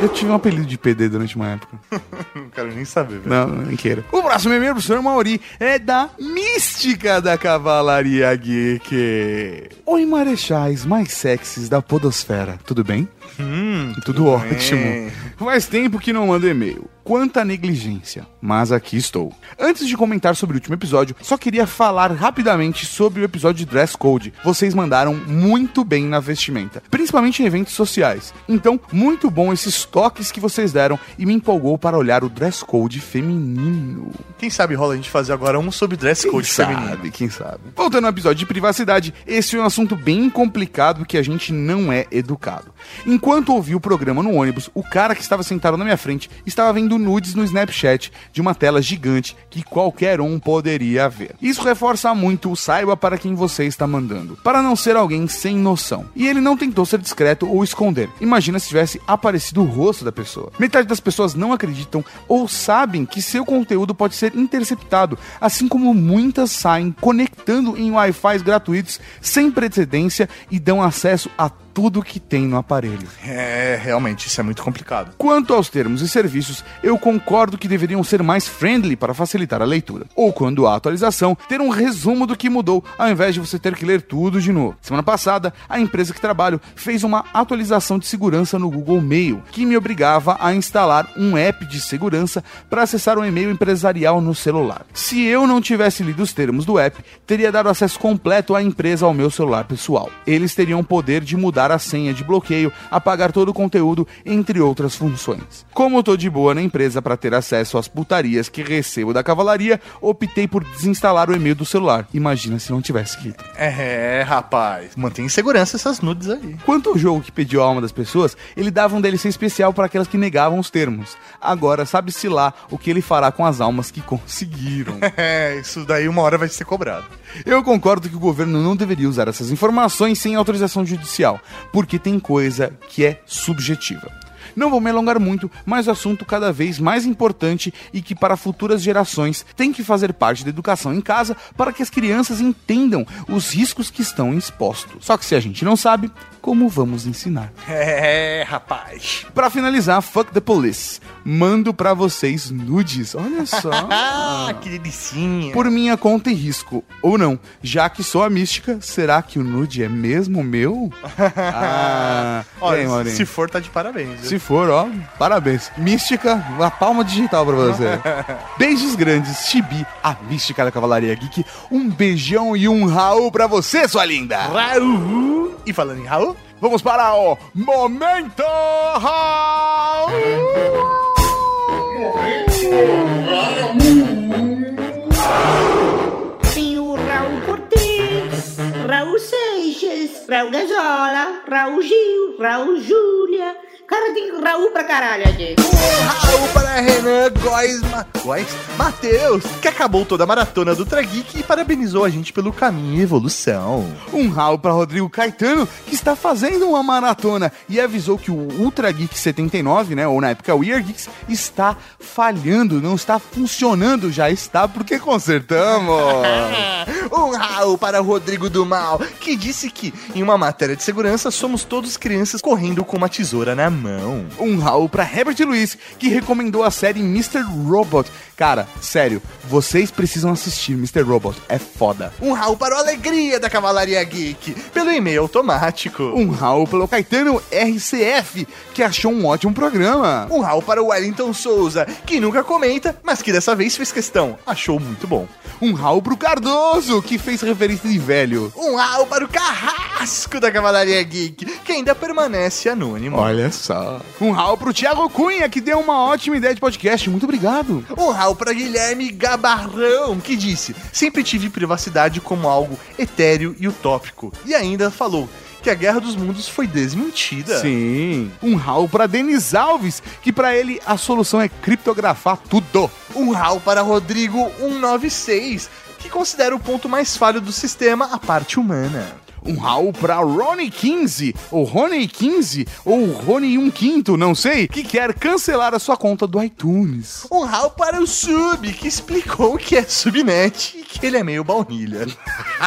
Eu tive um apelido de PD durante uma época. Não quero nem saber, velho. Não, nem queira. O próximo e-mail pro senhor Mauri é da mística da Cavalaria Geek. Oi, marechais mais sexys da podosfera. Tudo bem? Hum, Tudo ótimo. Faz tempo que não mando e-mail. Quanta negligência, mas aqui estou. Antes de comentar sobre o último episódio, só queria falar rapidamente sobre o episódio de Dress Code. Vocês mandaram muito bem na vestimenta, principalmente em eventos sociais. Então, muito bom esses toques que vocês deram e me empolgou para olhar o Dress Code feminino. Quem sabe rola a gente fazer agora um sobre dress Quem code sabe, feminino. quem sabe. Voltando ao episódio de privacidade, esse é um assunto bem complicado que a gente não é educado. Enquanto ouvi o programa no ônibus, o cara que estava sentado na minha frente estava vendo nudes no Snapchat de uma tela gigante que qualquer um poderia ver. Isso reforça muito o saiba para quem você está mandando, para não ser alguém sem noção. E ele não tentou ser discreto ou esconder. Imagina se tivesse aparecido o rosto da pessoa. Metade das pessoas não acreditam ou sabem que seu conteúdo pode ser interceptado, assim como muitas saem conectando em Wi-Fi gratuitos sem precedência e dão acesso a tudo que tem no aparelho. É, realmente, isso é muito complicado. Quanto aos termos e serviços, eu concordo que deveriam ser mais friendly para facilitar a leitura. Ou quando há atualização, ter um resumo do que mudou, ao invés de você ter que ler tudo de novo. Semana passada, a empresa que trabalho fez uma atualização de segurança no Google Mail, que me obrigava a instalar um app de segurança para acessar o e-mail empresarial no celular. Se eu não tivesse lido os termos do app, teria dado acesso completo à empresa ao meu celular pessoal. Eles teriam o poder de mudar a senha de bloqueio, apagar todo o conteúdo, entre outras funções. Como eu tô de boa na empresa para ter acesso às putarias que recebo da cavalaria, optei por desinstalar o e-mail do celular. Imagina se não tivesse lido. É, rapaz. Mantém em segurança essas nudes aí. Quanto ao jogo que pediu a alma das pessoas, ele dava um DLC especial para aquelas que negavam os termos. Agora, sabe-se lá o que ele fará com as almas que conseguiram. É, isso daí uma hora vai ser cobrado. Eu concordo que o governo não deveria usar essas informações sem autorização judicial, porque tem coisa que é subjetiva. Não vou me alongar muito, mas o assunto cada vez mais importante e que para futuras gerações tem que fazer parte da educação em casa para que as crianças entendam os riscos que estão expostos. Só que se a gente não sabe, como vamos ensinar? É, rapaz. Para finalizar, fuck the police. Mando pra vocês nudes. Olha só. Ah, que delicinha. Por minha conta e risco. Ou não, já que sou a mística, será que o nude é mesmo meu? Ah, Olha, Maurinho? se for, tá de parabéns. viu? Se for, ó, parabéns. Mística, uma palma digital pra você. Beijos grandes, Chibi, a mística da Cavalaria Geek. Um beijão e um Raul pra você, sua linda. Raul. E falando em Raul, Vamos para o Momento Raul. Tem o Raul Cortez, Raul Seixas, Raul Gazola, Raul Gil, Raul Júlia. Cara, tem Raul pra caralho aqui. Raul para Renan Góes, Ma... Góes? Matheus, que acabou toda a maratona do Trageek e parabenizou a gente pelo caminho e evolução. Um Raul para Rodrigo Caetano, que está fazendo uma maratona e avisou que o Ultra Geek 79, né, ou na época o Year Geeks, está falhando, não está funcionando, já está porque consertamos. Um Raul para Rodrigo do Mal, que disse que, em uma matéria de segurança, somos todos crianças correndo com uma tesoura na mão. Um Raul para Herbert Luiz, que recomendou a série Mr. Robot. Cara, sério, vocês precisam assistir Mr. Robot, é foda. Um Raul para o Alegria da Cavalaria Geek, pelo e-mail automático. Um Raul pelo Caetano RCF, que achou um ótimo programa. Um Raul para o Wellington Souza, que nunca comenta, mas que dessa vez fez questão. Achou muito bom. Um Raul pro Cardoso, que fez referência de velho. Um Raul para o Carrasco da Cavalaria Geek, que ainda permanece anônimo. Olha só. Um Raul pro Thiago Cunha, que deu uma ótima ideia de podcast. Muito obrigado. Um Raul para Guilherme Gabarrão, que disse: Sempre tive privacidade como algo etéreo e utópico. E ainda falou que a Guerra dos Mundos foi desmentida. Sim. Um Raul pra Denis Alves, que pra ele a solução é criptografar tudo. Um Raul para Rodrigo 196, que considera o ponto mais falho do sistema a parte humana. Um Raul pra Ronnie 15, ou Rony 15, ou Rony 1 quinto, não sei, que quer cancelar a sua conta do iTunes. Um Raul para o Sub, que explicou o que é subnet que ele é meio baunilha.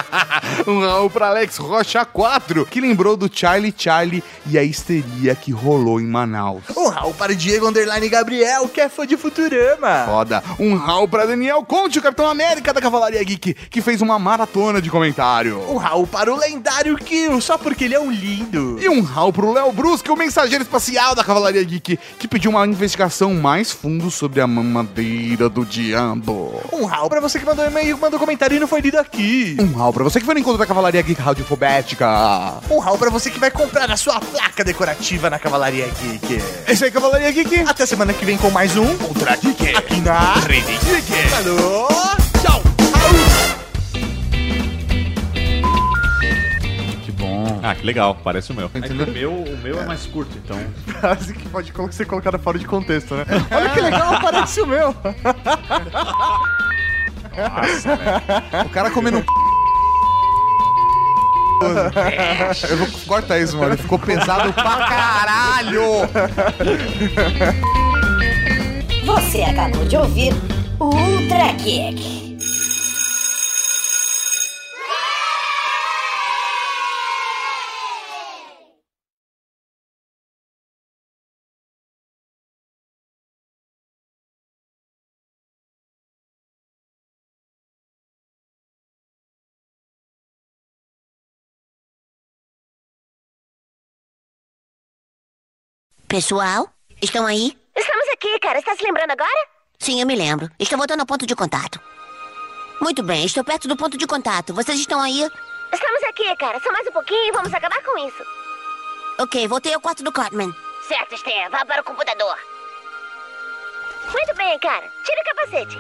um Raul pra Alex Rocha 4, que lembrou do Charlie Charlie e a histeria que rolou em Manaus. Um Raul para Diego Underline Gabriel, que é fã de Futurama. Foda. Um Raul pra Daniel Conte, o Capitão América da Cavalaria Geek, que fez uma maratona de comentário. Um Raul para o lendário Kill, só porque ele é um lindo. E um Raul pro Léo Brusque, o mensageiro espacial da Cavalaria Geek, que pediu uma investigação mais fundo sobre a mamadeira do diabo. Um Raul para você que mandou e-mail, mandou comentário e não foi lido aqui. Um Raul pra você que foi no encontro da Cavalaria Geek Radiofobética. Um Raul para você que vai comprar a sua placa decorativa na Cavalaria Geek. Esse aí, Cavalaria Geek. Até semana que vem com mais um Ultra Geek. aqui na Rede Geek. Falou, tchau. Que bom. Ah, que legal, parece o meu. É que o meu, o meu é mais curto, então. Frase que pode ser colocada fora de contexto, né? Olha que legal, parece o meu. O cara comendo um Eu vou cortar isso, mano. Ficou pesado pra caralho! Você acabou de ouvir o Ultra Geek. Pessoal, estão aí? Estamos aqui, cara. Está se lembrando agora? Sim, eu me lembro. Estou voltando ao ponto de contato. Muito bem, estou perto do ponto de contato. Vocês estão aí? Estamos aqui, cara. Só mais um pouquinho e vamos acabar com isso. Ok, voltei ao quarto do Cartman. Certo, Stan. Vá para o computador. Muito bem, cara. Tira o capacete.